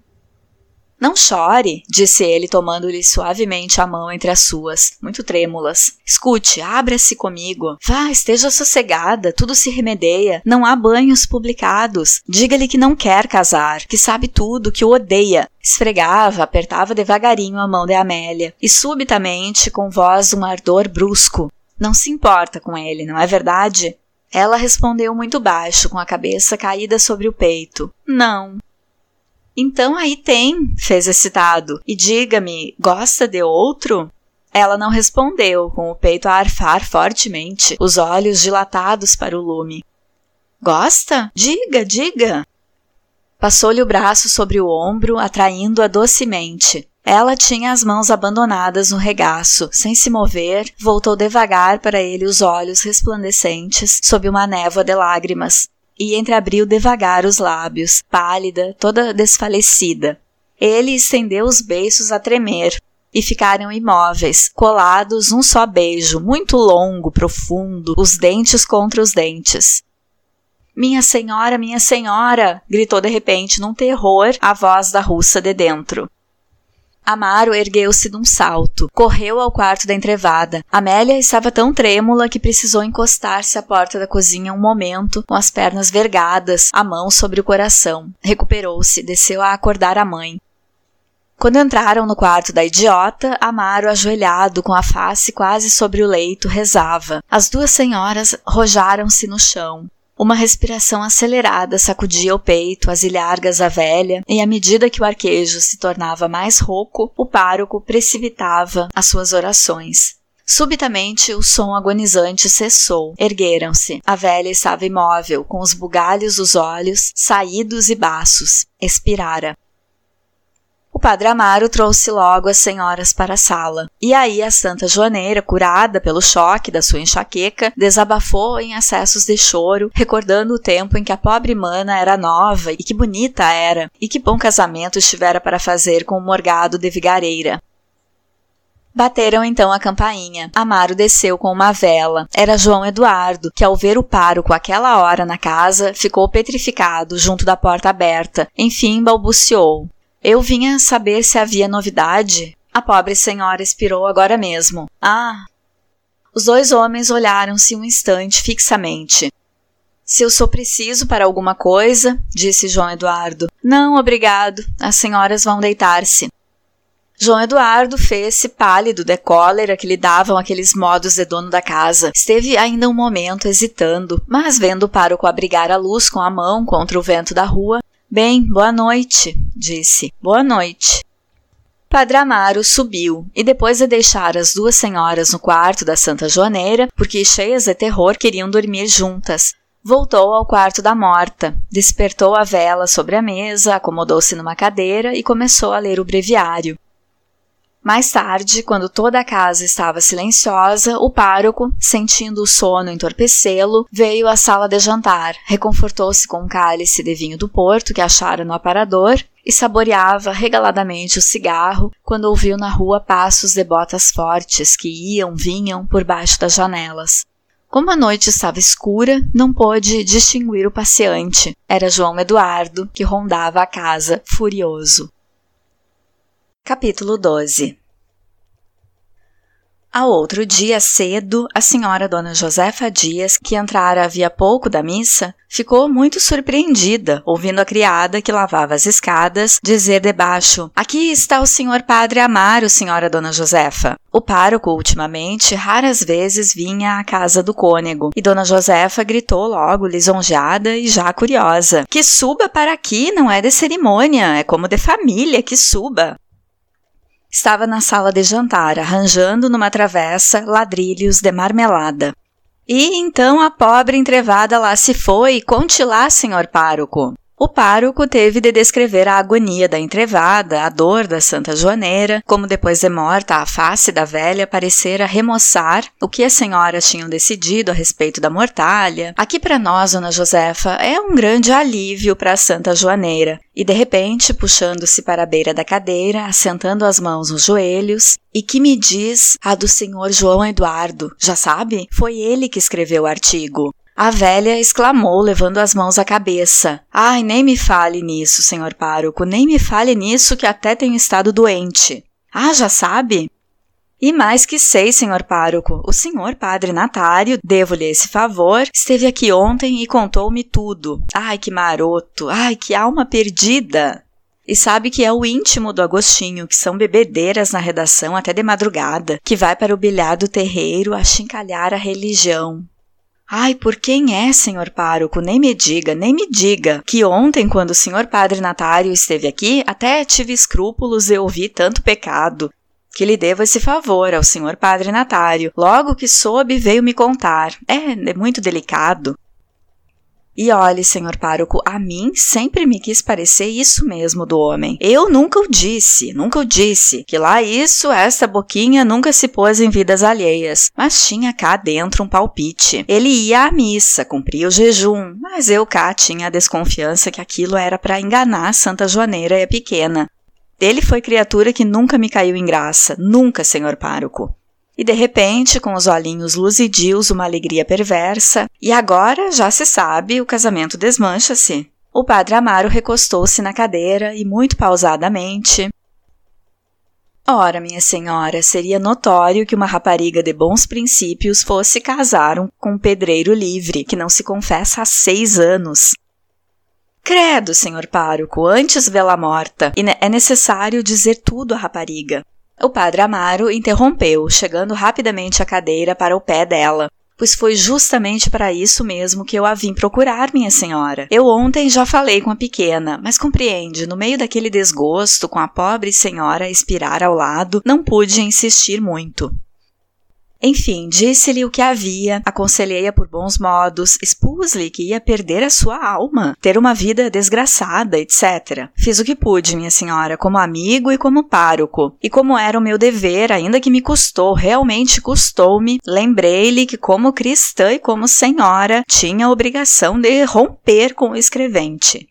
Não chore, disse ele, tomando-lhe suavemente a mão entre as suas, muito trêmulas. Escute, abra-se comigo. Vá, esteja sossegada, tudo se remedeia. Não há banhos publicados. Diga-lhe que não quer casar, que sabe tudo, que o odeia. Esfregava, apertava devagarinho a mão de Amélia, e subitamente, com voz um ardor brusco. Não se importa com ele, não é verdade? Ela respondeu muito baixo, com a cabeça caída sobre o peito. Não. Então aí tem, fez excitado. E diga-me, gosta de outro? Ela não respondeu, com o peito a arfar fortemente, os olhos dilatados para o lume. Gosta? Diga, diga! Passou-lhe o braço sobre o ombro, atraindo-a docemente. Ela tinha as mãos abandonadas no regaço, sem se mover, voltou devagar para ele os olhos resplandecentes sob uma névoa de lágrimas e entreabriu devagar os lábios, pálida, toda desfalecida. Ele estendeu os beiços a tremer, e ficaram imóveis, colados um só beijo, muito longo, profundo, os dentes contra os dentes. Minha senhora, minha senhora! gritou de repente, num terror, a voz da russa de dentro. Amaro ergueu-se de um salto, correu ao quarto da entrevada. Amélia estava tão trêmula que precisou encostar-se à porta da cozinha um momento, com as pernas vergadas, a mão sobre o coração. Recuperou-se, desceu a acordar a mãe. Quando entraram no quarto da idiota, Amaro, ajoelhado, com a face quase sobre o leito, rezava. As duas senhoras rojaram-se no chão. Uma respiração acelerada sacudia o peito, as ilhargas da velha, e à medida que o arquejo se tornava mais rouco, o pároco precipitava as suas orações. Subitamente, o som agonizante cessou. Ergueram-se. A velha estava imóvel, com os bugalhos dos olhos saídos e baços. Expirara. Padre Amaro trouxe logo as senhoras para a sala. E aí a Santa Joaneira, curada pelo choque da sua enxaqueca, desabafou em acessos de choro, recordando o tempo em que a pobre mana era nova e que bonita era, e que bom casamento estivera para fazer com o morgado de vigareira. Bateram então a campainha. Amaro desceu com uma vela. Era João Eduardo, que ao ver o pároco aquela hora na casa, ficou petrificado junto da porta aberta. Enfim balbuciou: eu vinha saber se havia novidade. A pobre senhora expirou agora mesmo. Ah! Os dois homens olharam-se um instante fixamente. Se eu sou preciso para alguma coisa, disse João Eduardo. Não, obrigado. As senhoras vão deitar-se. João Eduardo fez-se pálido de cólera que lhe davam aqueles modos de dono da casa. Esteve ainda um momento hesitando, mas vendo o pároco abrigar a luz com a mão contra o vento da rua, Bem, boa noite, disse. Boa noite. Padre Amaro subiu e, depois de deixar as duas senhoras no quarto da Santa Joaneira, porque cheias de terror queriam dormir juntas, voltou ao quarto da morta, despertou a vela sobre a mesa, acomodou-se numa cadeira e começou a ler o breviário. Mais tarde, quando toda a casa estava silenciosa, o pároco, sentindo o sono entorpecê-lo, veio à sala de jantar, reconfortou-se com um cálice de vinho do Porto que achara no aparador e saboreava regaladamente o cigarro quando ouviu na rua passos de botas fortes que iam, vinham por baixo das janelas. Como a noite estava escura, não pôde distinguir o passeante. Era João Eduardo, que rondava a casa, furioso. Capítulo 12 Ao outro dia cedo, a senhora Dona Josefa Dias, que entrara havia pouco da missa, ficou muito surpreendida, ouvindo a criada que lavava as escadas dizer debaixo: Aqui está o senhor padre Amaro, senhora Dona Josefa. O pároco, ultimamente, raras vezes vinha à casa do cônego, e Dona Josefa gritou logo, lisonjeada e já curiosa: Que suba para aqui, não é de cerimônia, é como de família, que suba. Estava na sala de jantar, arranjando numa travessa ladrilhos de marmelada. E então a pobre entrevada lá se foi, conte lá, senhor pároco. O pároco teve de descrever a agonia da entrevada, a dor da Santa Joaneira, como depois de morta a face da velha parecera remoçar o que as senhoras tinham decidido a respeito da mortalha. Aqui para nós, Dona Josefa, é um grande alívio para a Santa Joaneira. E de repente, puxando-se para a beira da cadeira, assentando as mãos nos joelhos, e que me diz a do senhor João Eduardo, já sabe? Foi ele que escreveu o artigo. A velha exclamou, levando as mãos à cabeça. Ai, nem me fale nisso, senhor pároco, nem me fale nisso que até tenho estado doente. Ah, já sabe? E mais que sei, senhor pároco, o senhor padre Natário, devo-lhe esse favor, esteve aqui ontem e contou-me tudo. Ai, que maroto, ai, que alma perdida! E sabe que é o íntimo do Agostinho, que são bebedeiras na redação até de madrugada, que vai para o bilhar do terreiro a chincalhar a religião. Ai, por quem é, senhor pároco? Nem me diga, nem me diga, que ontem, quando o senhor padre Natário esteve aqui, até tive escrúpulos e ouvi tanto pecado. Que lhe devo esse favor ao senhor padre Natário. Logo que soube, veio me contar. É, é muito delicado. E olhe, senhor pároco, a mim sempre me quis parecer isso mesmo do homem. Eu nunca o disse, nunca o disse, que lá isso, essa boquinha nunca se pôs em vidas alheias, mas tinha cá dentro um palpite. Ele ia à missa, cumpria o jejum, mas eu cá tinha a desconfiança que aquilo era para enganar Santa Joaneira e a pequena. Ele foi criatura que nunca me caiu em graça, nunca, senhor pároco. E de repente, com os olhinhos luzidios, uma alegria perversa, e agora já se sabe, o casamento desmancha-se. O padre Amaro recostou-se na cadeira e, muito pausadamente, Ora, minha senhora, seria notório que uma rapariga de bons princípios fosse casar com um pedreiro livre, que não se confessa há seis anos. Credo, senhor pároco, antes vê-la morta, e é necessário dizer tudo à rapariga. O padre Amaro interrompeu, chegando rapidamente à cadeira para o pé dela. Pois foi justamente para isso mesmo que eu a vim procurar, minha senhora. Eu ontem já falei com a pequena, mas compreende, no meio daquele desgosto com a pobre senhora expirar ao lado, não pude insistir muito. Enfim, disse-lhe o que havia, aconselhei-a por bons modos, expus-lhe que ia perder a sua alma, ter uma vida desgraçada, etc. Fiz o que pude, minha senhora, como amigo e como pároco. E como era o meu dever, ainda que me custou, realmente custou-me, lembrei-lhe que, como cristã e como senhora, tinha a obrigação de romper com o escrevente.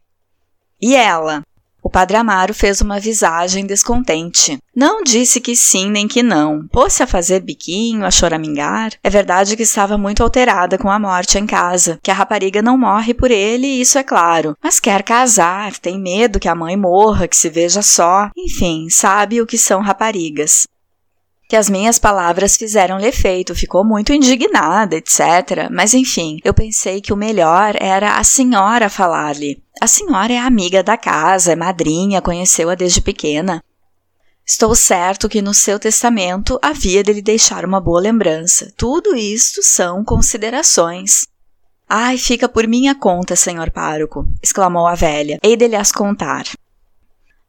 E ela, o padre Amaro fez uma visagem descontente. Não disse que sim nem que não. Pôs-se a fazer biquinho, a choramingar. É verdade que estava muito alterada com a morte em casa, que a rapariga não morre por ele, isso é claro. Mas quer casar, tem medo que a mãe morra, que se veja só. Enfim, sabe o que são raparigas que as minhas palavras fizeram-lhe efeito, ficou muito indignada, etc. Mas enfim, eu pensei que o melhor era a senhora falar-lhe. A senhora é amiga da casa, é madrinha, conheceu-a desde pequena. Estou certo que no seu testamento havia de lhe deixar uma boa lembrança. Tudo isto são considerações. Ai, fica por minha conta, senhor pároco, exclamou a velha. Hei de lhe as contar.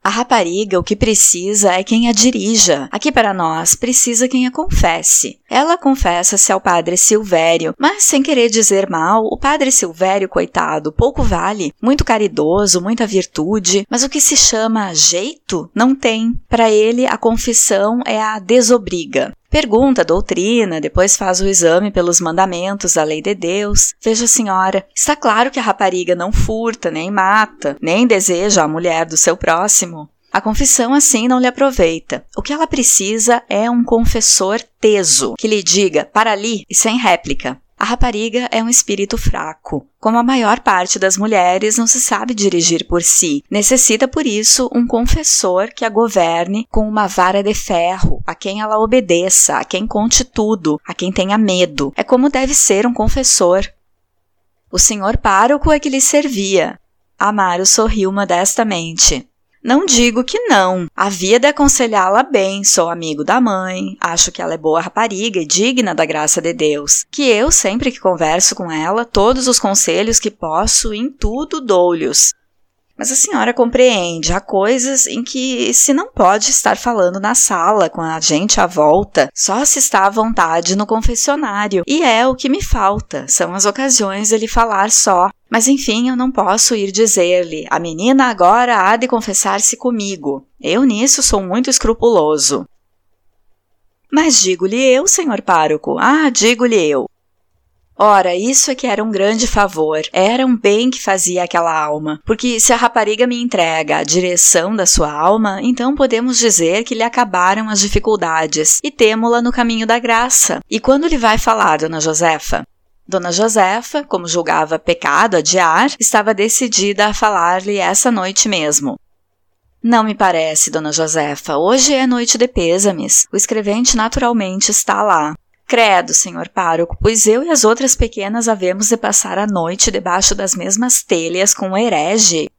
A rapariga o que precisa é quem a dirija. Aqui para nós, precisa quem a confesse. Ela confessa-se ao padre Silvério, mas sem querer dizer mal, o padre Silvério, coitado, pouco vale, muito caridoso, muita virtude, mas o que se chama jeito não tem. Para ele, a confissão é a desobriga. Pergunta a doutrina, depois faz o exame pelos mandamentos da lei de Deus. Veja, senhora, está claro que a rapariga não furta, nem mata, nem deseja a mulher do seu próximo. A confissão assim não lhe aproveita. O que ela precisa é um confessor teso, que lhe diga para ali e sem réplica. A rapariga é um espírito fraco. Como a maior parte das mulheres não se sabe dirigir por si, necessita por isso um confessor que a governe com uma vara de ferro, a quem ela obedeça, a quem conte tudo, a quem tenha medo. É como deve ser um confessor. O senhor pároco é que lhe servia. Amaro sorriu modestamente. Não digo que não. Havia de aconselhá-la bem. Sou amigo da mãe, acho que ela é boa rapariga e digna da graça de Deus. Que eu, sempre que converso com ela, todos os conselhos que posso, em tudo dou-lhes. Mas a senhora compreende, há coisas em que se não pode estar falando na sala com a gente à volta, só se está à vontade no confessionário. E é o que me falta, são as ocasiões de lhe falar só. Mas enfim, eu não posso ir dizer-lhe: a menina agora há de confessar-se comigo. Eu nisso sou muito escrupuloso. Mas digo-lhe eu, senhor pároco, ah, digo-lhe eu. Ora, isso é que era um grande favor, era um bem que fazia aquela alma, porque se a rapariga me entrega a direção da sua alma, então podemos dizer que lhe acabaram as dificuldades e temo-la no caminho da graça. E quando lhe vai falar, dona Josefa? Dona Josefa, como julgava pecado adiar, estava decidida a falar-lhe essa noite mesmo. Não me parece, Dona Josefa. Hoje é noite de pêsames. O escrevente naturalmente está lá. Credo, senhor pároco, pois eu e as outras pequenas havemos de passar a noite debaixo das mesmas telhas com o herege.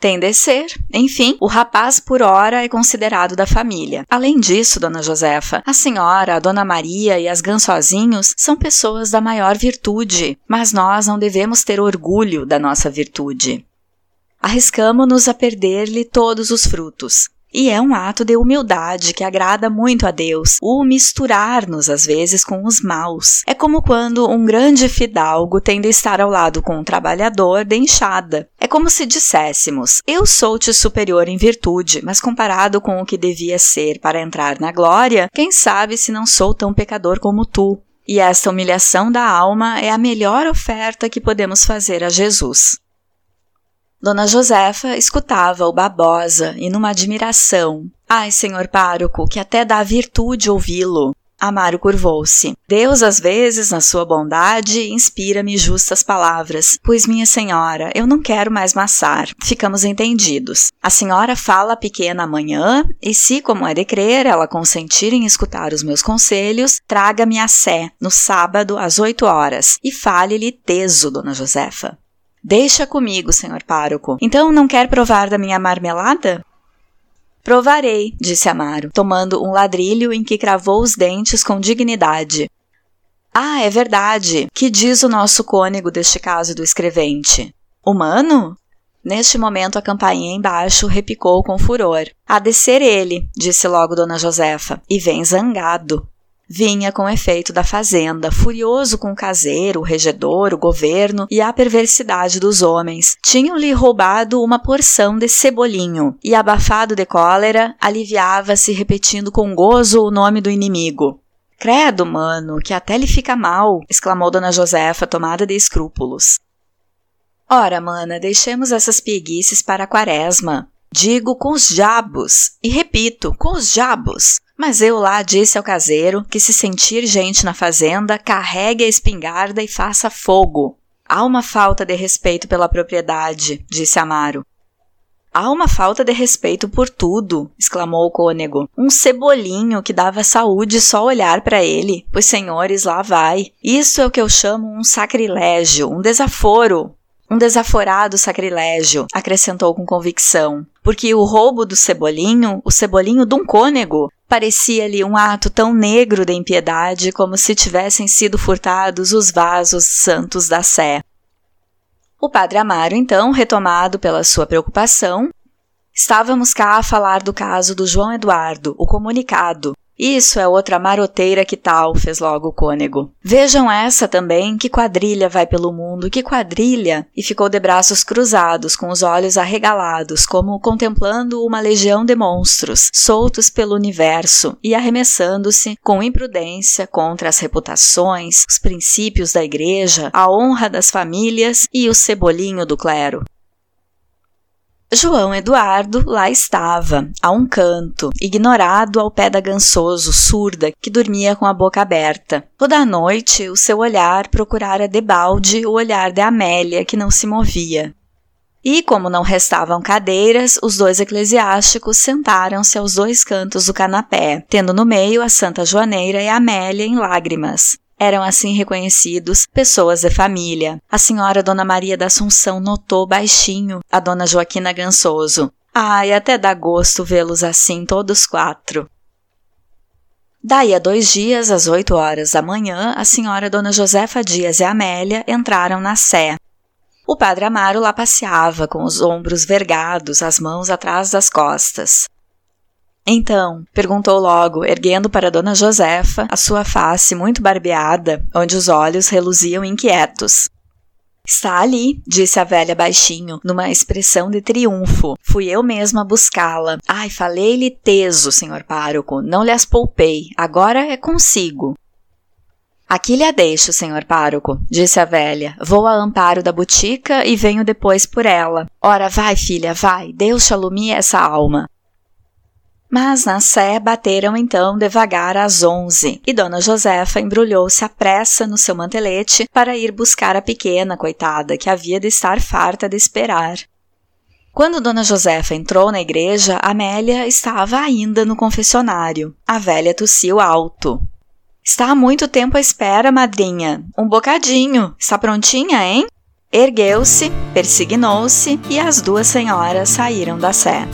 Tem de ser. Enfim, o rapaz por hora é considerado da família. Além disso, dona Josefa, a senhora, a dona Maria e as gansozinhos são pessoas da maior virtude, mas nós não devemos ter orgulho da nossa virtude. Arriscamo-nos a perder-lhe todos os frutos. E é um ato de humildade que agrada muito a Deus, o misturar-nos às vezes com os maus. É como quando um grande fidalgo tem de estar ao lado com um trabalhador de enxada. É como se disséssemos: Eu sou-te superior em virtude, mas comparado com o que devia ser para entrar na glória, quem sabe se não sou tão pecador como tu. E esta humilhação da alma é a melhor oferta que podemos fazer a Jesus. Dona Josefa escutava o babosa e numa admiração. Ai, senhor pároco, que até dá virtude ouvi-lo. Amaro curvou-se. Deus, às vezes, na sua bondade, inspira-me justas palavras. Pois, minha senhora, eu não quero mais maçar. Ficamos entendidos. A senhora fala pequena amanhã, e se, como é de crer, ela consentir em escutar os meus conselhos, traga-me a Sé, no sábado, às oito horas, e fale-lhe teso, dona Josefa. Deixa comigo, senhor pároco. Então não quer provar da minha marmelada? Provarei, disse Amaro, tomando um ladrilho em que cravou os dentes com dignidade. Ah, é verdade. Que diz o nosso cônego deste caso do escrevente? Humano? Neste momento, a campainha embaixo repicou com furor. Há de ser ele, disse logo Dona Josefa, e vem zangado. Vinha com efeito da fazenda, furioso com o caseiro, o regedor, o governo e a perversidade dos homens. Tinham-lhe roubado uma porção de cebolinho e, abafado de cólera, aliviava-se repetindo com gozo o nome do inimigo. Credo, mano, que até lhe fica mal, exclamou Dona Josefa, tomada de escrúpulos. Ora, mana, deixemos essas pieguices para a quaresma. Digo com os diabos, e repito, com os diabos. Mas eu lá disse ao caseiro que se sentir gente na fazenda, carregue a espingarda e faça fogo. Há uma falta de respeito pela propriedade, disse Amaro. Há uma falta de respeito por tudo, exclamou o cônego. Um cebolinho que dava saúde só olhar para ele. Pois, senhores, lá vai. Isso é o que eu chamo um sacrilégio, um desaforo. Um desaforado sacrilégio, acrescentou com convicção. Porque o roubo do cebolinho, o cebolinho de um cônego, parecia-lhe um ato tão negro de impiedade como se tivessem sido furtados os vasos santos da Sé. O padre Amaro, então, retomado pela sua preocupação, estávamos cá a falar do caso do João Eduardo, o comunicado, isso é outra maroteira que tal, fez logo o cônego. Vejam essa também, que quadrilha vai pelo mundo, que quadrilha! E ficou de braços cruzados, com os olhos arregalados, como contemplando uma legião de monstros, soltos pelo universo e arremessando-se com imprudência contra as reputações, os princípios da igreja, a honra das famílias e o cebolinho do clero. João Eduardo lá estava, a um canto, ignorado ao pé da gansoso, surda, que dormia com a boca aberta. Toda a noite, o seu olhar procurara debalde o olhar de Amélia, que não se movia. E, como não restavam cadeiras, os dois eclesiásticos sentaram-se aos dois cantos do canapé, tendo no meio a Santa Joaneira e Amélia em lágrimas. Eram assim reconhecidos pessoas de família. A senhora Dona Maria da Assunção notou baixinho a Dona Joaquina Gansoso. Ai, até dá gosto vê-los assim, todos quatro. Daí a dois dias, às oito horas da manhã, a senhora Dona Josefa Dias e Amélia entraram na sé. O padre Amaro lá passeava, com os ombros vergados, as mãos atrás das costas. Então, perguntou logo, erguendo para Dona Josefa a sua face muito barbeada, onde os olhos reluziam inquietos. Está ali, disse a velha baixinho, numa expressão de triunfo. Fui eu mesma buscá-la. Ai, falei-lhe teso, senhor pároco, não lhe as poupei. Agora é consigo. Aqui lhe a deixo, senhor pároco, disse a velha. Vou a amparo da botica e venho depois por ela. Ora, vai, filha, vai, Deus te alumie essa alma. Mas na Sé bateram então devagar às onze, e Dona Josefa embrulhou-se à pressa no seu mantelete para ir buscar a pequena, coitada, que havia de estar farta de esperar. Quando Dona Josefa entrou na igreja, Amélia estava ainda no confessionário. A velha tossiu alto. Está há muito tempo à espera, madrinha. Um bocadinho. Está prontinha, hein? Ergueu-se, persignou-se e as duas senhoras saíram da sé.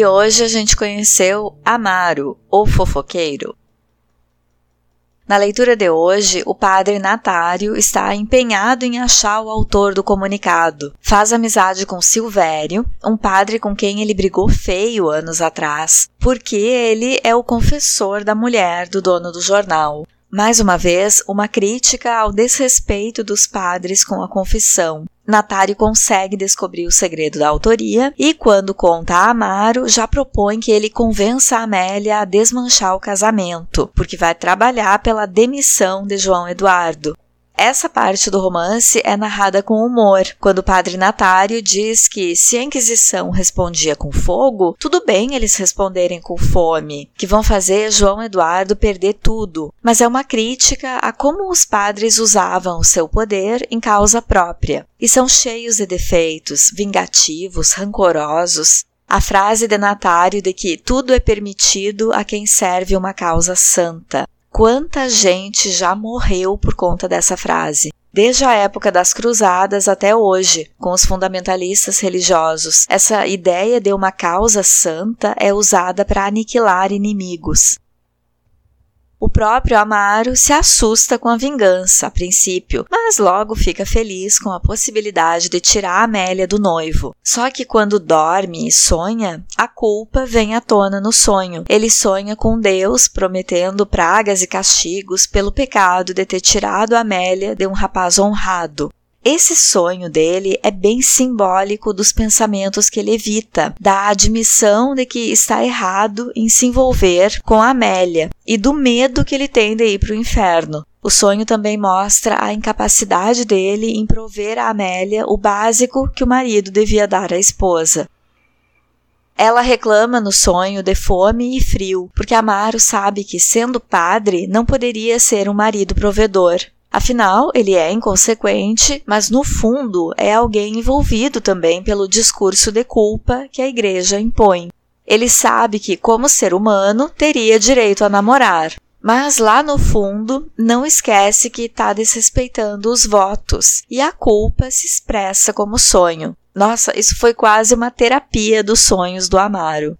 E hoje a gente conheceu Amaro, o fofoqueiro. Na leitura de hoje, o padre Natário está empenhado em achar o autor do comunicado. Faz amizade com Silvério, um padre com quem ele brigou feio anos atrás, porque ele é o confessor da mulher do dono do jornal. Mais uma vez, uma crítica ao desrespeito dos padres com a confissão. Natário consegue descobrir o segredo da autoria e, quando conta a Amaro, já propõe que ele convença a Amélia a desmanchar o casamento, porque vai trabalhar pela demissão de João Eduardo. Essa parte do romance é narrada com humor, quando o padre Natário diz que se a Inquisição respondia com fogo, tudo bem eles responderem com fome, que vão fazer João Eduardo perder tudo, mas é uma crítica a como os padres usavam o seu poder em causa própria. E são cheios de defeitos, vingativos, rancorosos, a frase de Natário de que tudo é permitido a quem serve uma causa santa. Quanta gente já morreu por conta dessa frase? Desde a época das cruzadas até hoje, com os fundamentalistas religiosos, essa ideia de uma causa santa é usada para aniquilar inimigos. O próprio Amaro se assusta com a vingança, a princípio, mas logo fica feliz com a possibilidade de tirar Amélia do noivo. Só que quando dorme e sonha, a culpa vem à tona no sonho. Ele sonha com Deus prometendo pragas e castigos pelo pecado de ter tirado Amélia de um rapaz honrado. Esse sonho dele é bem simbólico dos pensamentos que ele evita, da admissão de que está errado em se envolver com a Amélia e do medo que ele tem de ir para o inferno. O sonho também mostra a incapacidade dele em prover a Amélia o básico que o marido devia dar à esposa. Ela reclama no sonho de fome e frio, porque Amaro sabe que, sendo padre, não poderia ser um marido provedor. Afinal, ele é inconsequente, mas no fundo é alguém envolvido também pelo discurso de culpa que a igreja impõe. Ele sabe que, como ser humano, teria direito a namorar, mas lá no fundo não esquece que está desrespeitando os votos e a culpa se expressa como sonho. Nossa, isso foi quase uma terapia dos sonhos do Amaro.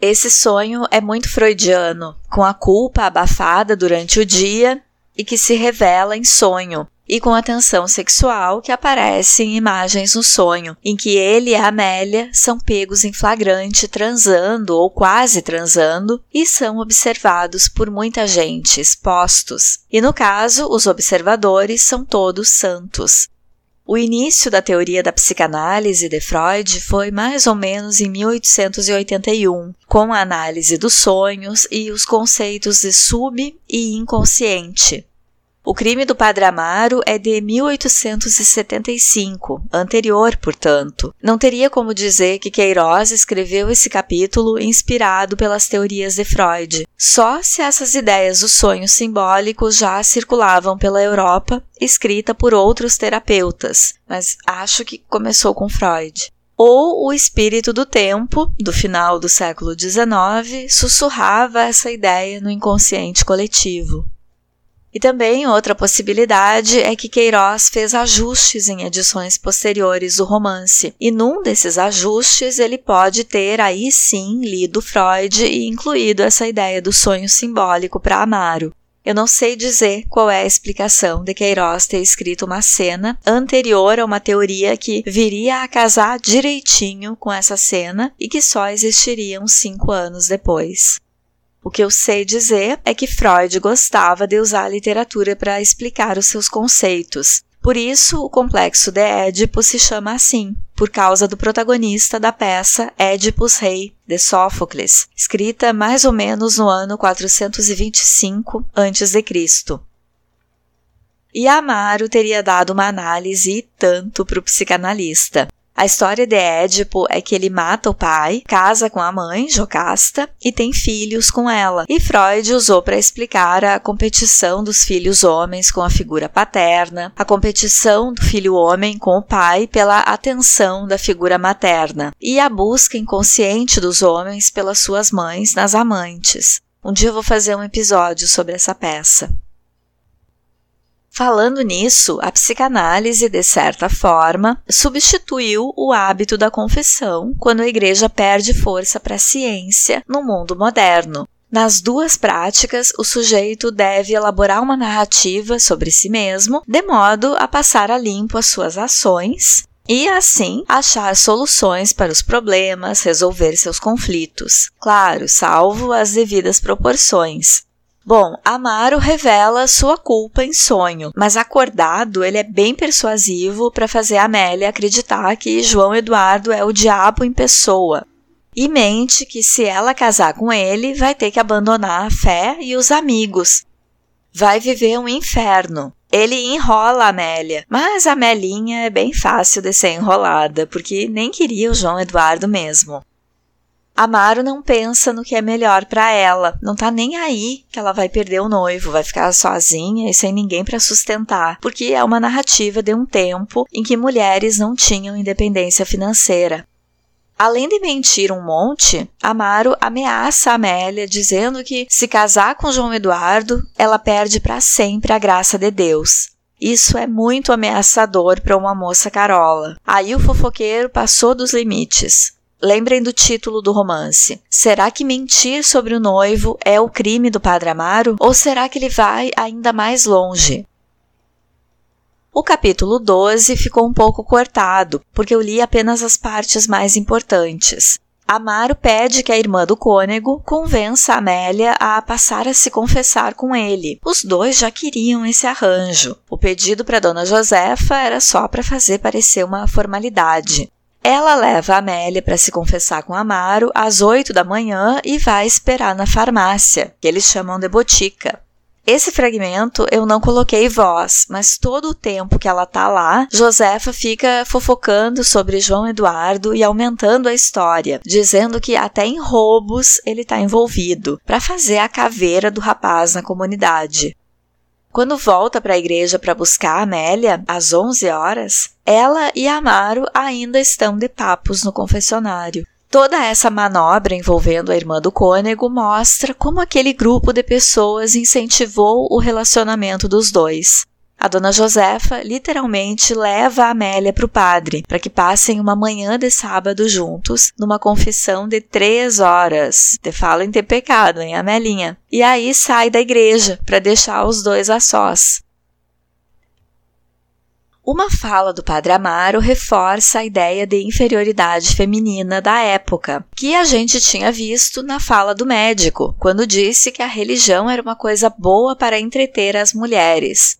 Esse sonho é muito freudiano, com a culpa abafada durante o dia e que se revela em sonho, e com a tensão sexual que aparece em imagens no sonho, em que ele e a Amélia são pegos em flagrante transando ou quase transando e são observados por muita gente, expostos. E no caso, os observadores são todos santos. O início da teoria da psicanálise de Freud foi mais ou menos em 1881, com a análise dos sonhos e os conceitos de sub e inconsciente. O crime do Padre Amaro é de 1875, anterior, portanto. Não teria como dizer que Queiroz escreveu esse capítulo inspirado pelas teorias de Freud, só se essas ideias do sonho simbólico já circulavam pela Europa, escrita por outros terapeutas, mas acho que começou com Freud ou o espírito do tempo, do final do século XIX, sussurrava essa ideia no inconsciente coletivo. E também outra possibilidade é que Queiroz fez ajustes em edições posteriores do romance, e num desses ajustes ele pode ter aí sim lido Freud e incluído essa ideia do sonho simbólico para Amaro. Eu não sei dizer qual é a explicação de Queiroz ter escrito uma cena anterior a uma teoria que viria a casar direitinho com essa cena e que só existiria uns cinco anos depois. O que eu sei dizer é que Freud gostava de usar a literatura para explicar os seus conceitos. Por isso, o complexo de Édipo se chama assim, por causa do protagonista da peça Édipus Rei, de Sófocles, escrita mais ou menos no ano 425 a.C. E Amaro teria dado uma análise tanto para o psicanalista. A história de Édipo é que ele mata o pai, casa com a mãe, Jocasta, e tem filhos com ela. E Freud usou para explicar a competição dos filhos homens com a figura paterna, a competição do filho homem com o pai pela atenção da figura materna, e a busca inconsciente dos homens pelas suas mães nas amantes. Um dia eu vou fazer um episódio sobre essa peça. Falando nisso, a psicanálise, de certa forma, substituiu o hábito da confissão quando a igreja perde força para a ciência no mundo moderno. Nas duas práticas, o sujeito deve elaborar uma narrativa sobre si mesmo, de modo a passar a limpo as suas ações e, assim, achar soluções para os problemas, resolver seus conflitos. Claro, salvo as devidas proporções. Bom, Amaro revela sua culpa em sonho, mas acordado ele é bem persuasivo para fazer Amélia acreditar que João Eduardo é o diabo em pessoa. E mente que se ela casar com ele, vai ter que abandonar a fé e os amigos. Vai viver um inferno. Ele enrola a Amélia, mas a Amelinha é bem fácil de ser enrolada, porque nem queria o João Eduardo mesmo. Amaro não pensa no que é melhor para ela, não tá nem aí que ela vai perder o noivo, vai ficar sozinha e sem ninguém para sustentar, porque é uma narrativa de um tempo em que mulheres não tinham independência financeira. Além de mentir um monte, Amaro ameaça Amélia dizendo que se casar com João Eduardo, ela perde para sempre a graça de Deus. Isso é muito ameaçador para uma moça carola. Aí o fofoqueiro passou dos limites. Lembrem do título do romance. Será que mentir sobre o noivo é o crime do Padre Amaro? Ou será que ele vai ainda mais longe? O capítulo 12 ficou um pouco cortado, porque eu li apenas as partes mais importantes. Amaro pede que a irmã do cônego convença Amélia a passar a se confessar com ele. Os dois já queriam esse arranjo. O pedido para Dona Josefa era só para fazer parecer uma formalidade. Ela leva a Amélia para se confessar com Amaro às oito da manhã e vai esperar na farmácia, que eles chamam de botica. Esse fragmento eu não coloquei voz, mas todo o tempo que ela tá lá, Josefa fica fofocando sobre João Eduardo e aumentando a história, dizendo que até em roubos ele está envolvido, para fazer a caveira do rapaz na comunidade. Quando volta para a igreja para buscar Amélia, às 11 horas, ela e Amaro ainda estão de papos no confessionário. Toda essa manobra envolvendo a irmã do cônego mostra como aquele grupo de pessoas incentivou o relacionamento dos dois. A dona Josefa literalmente leva a Amélia para o padre para que passem uma manhã de sábado juntos numa confissão de três horas. Te falo em ter pecado, hein, Amelinha? E aí sai da igreja para deixar os dois a sós. Uma fala do Padre Amaro reforça a ideia de inferioridade feminina da época, que a gente tinha visto na fala do médico, quando disse que a religião era uma coisa boa para entreter as mulheres.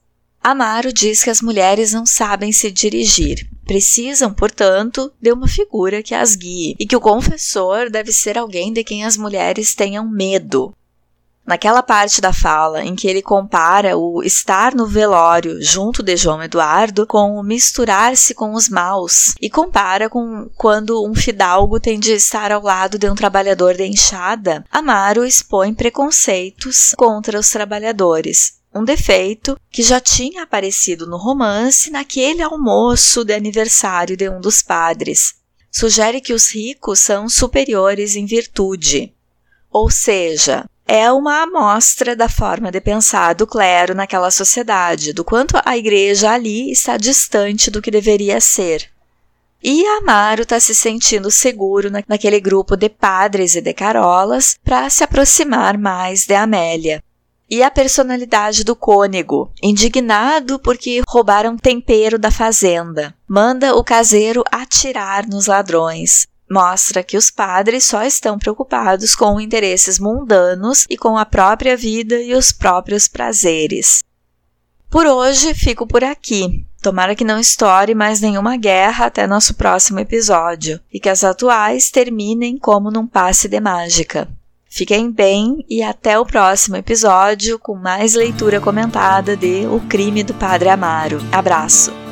Amaro diz que as mulheres não sabem se dirigir, precisam, portanto, de uma figura que as guie, e que o confessor deve ser alguém de quem as mulheres tenham medo, naquela parte da fala em que ele compara o estar no velório junto de João Eduardo com o misturar-se com os maus e compara com quando um fidalgo tem de estar ao lado de um trabalhador de enxada, Amaro expõe preconceitos contra os trabalhadores, um defeito que já tinha aparecido no romance naquele almoço de aniversário de um dos padres. Sugere que os ricos são superiores em virtude. Ou seja, é uma amostra da forma de pensar do clero naquela sociedade, do quanto a igreja ali está distante do que deveria ser. E Amaro está se sentindo seguro naquele grupo de padres e de carolas para se aproximar mais de Amélia. E a personalidade do cônego, indignado porque roubaram tempero da fazenda, manda o caseiro atirar nos ladrões, mostra que os padres só estão preocupados com interesses mundanos e com a própria vida e os próprios prazeres. Por hoje fico por aqui. Tomara que não estoure mais nenhuma guerra até nosso próximo episódio e que as atuais terminem como num passe de mágica. Fiquem bem e até o próximo episódio com mais leitura comentada de O Crime do Padre Amaro. Abraço!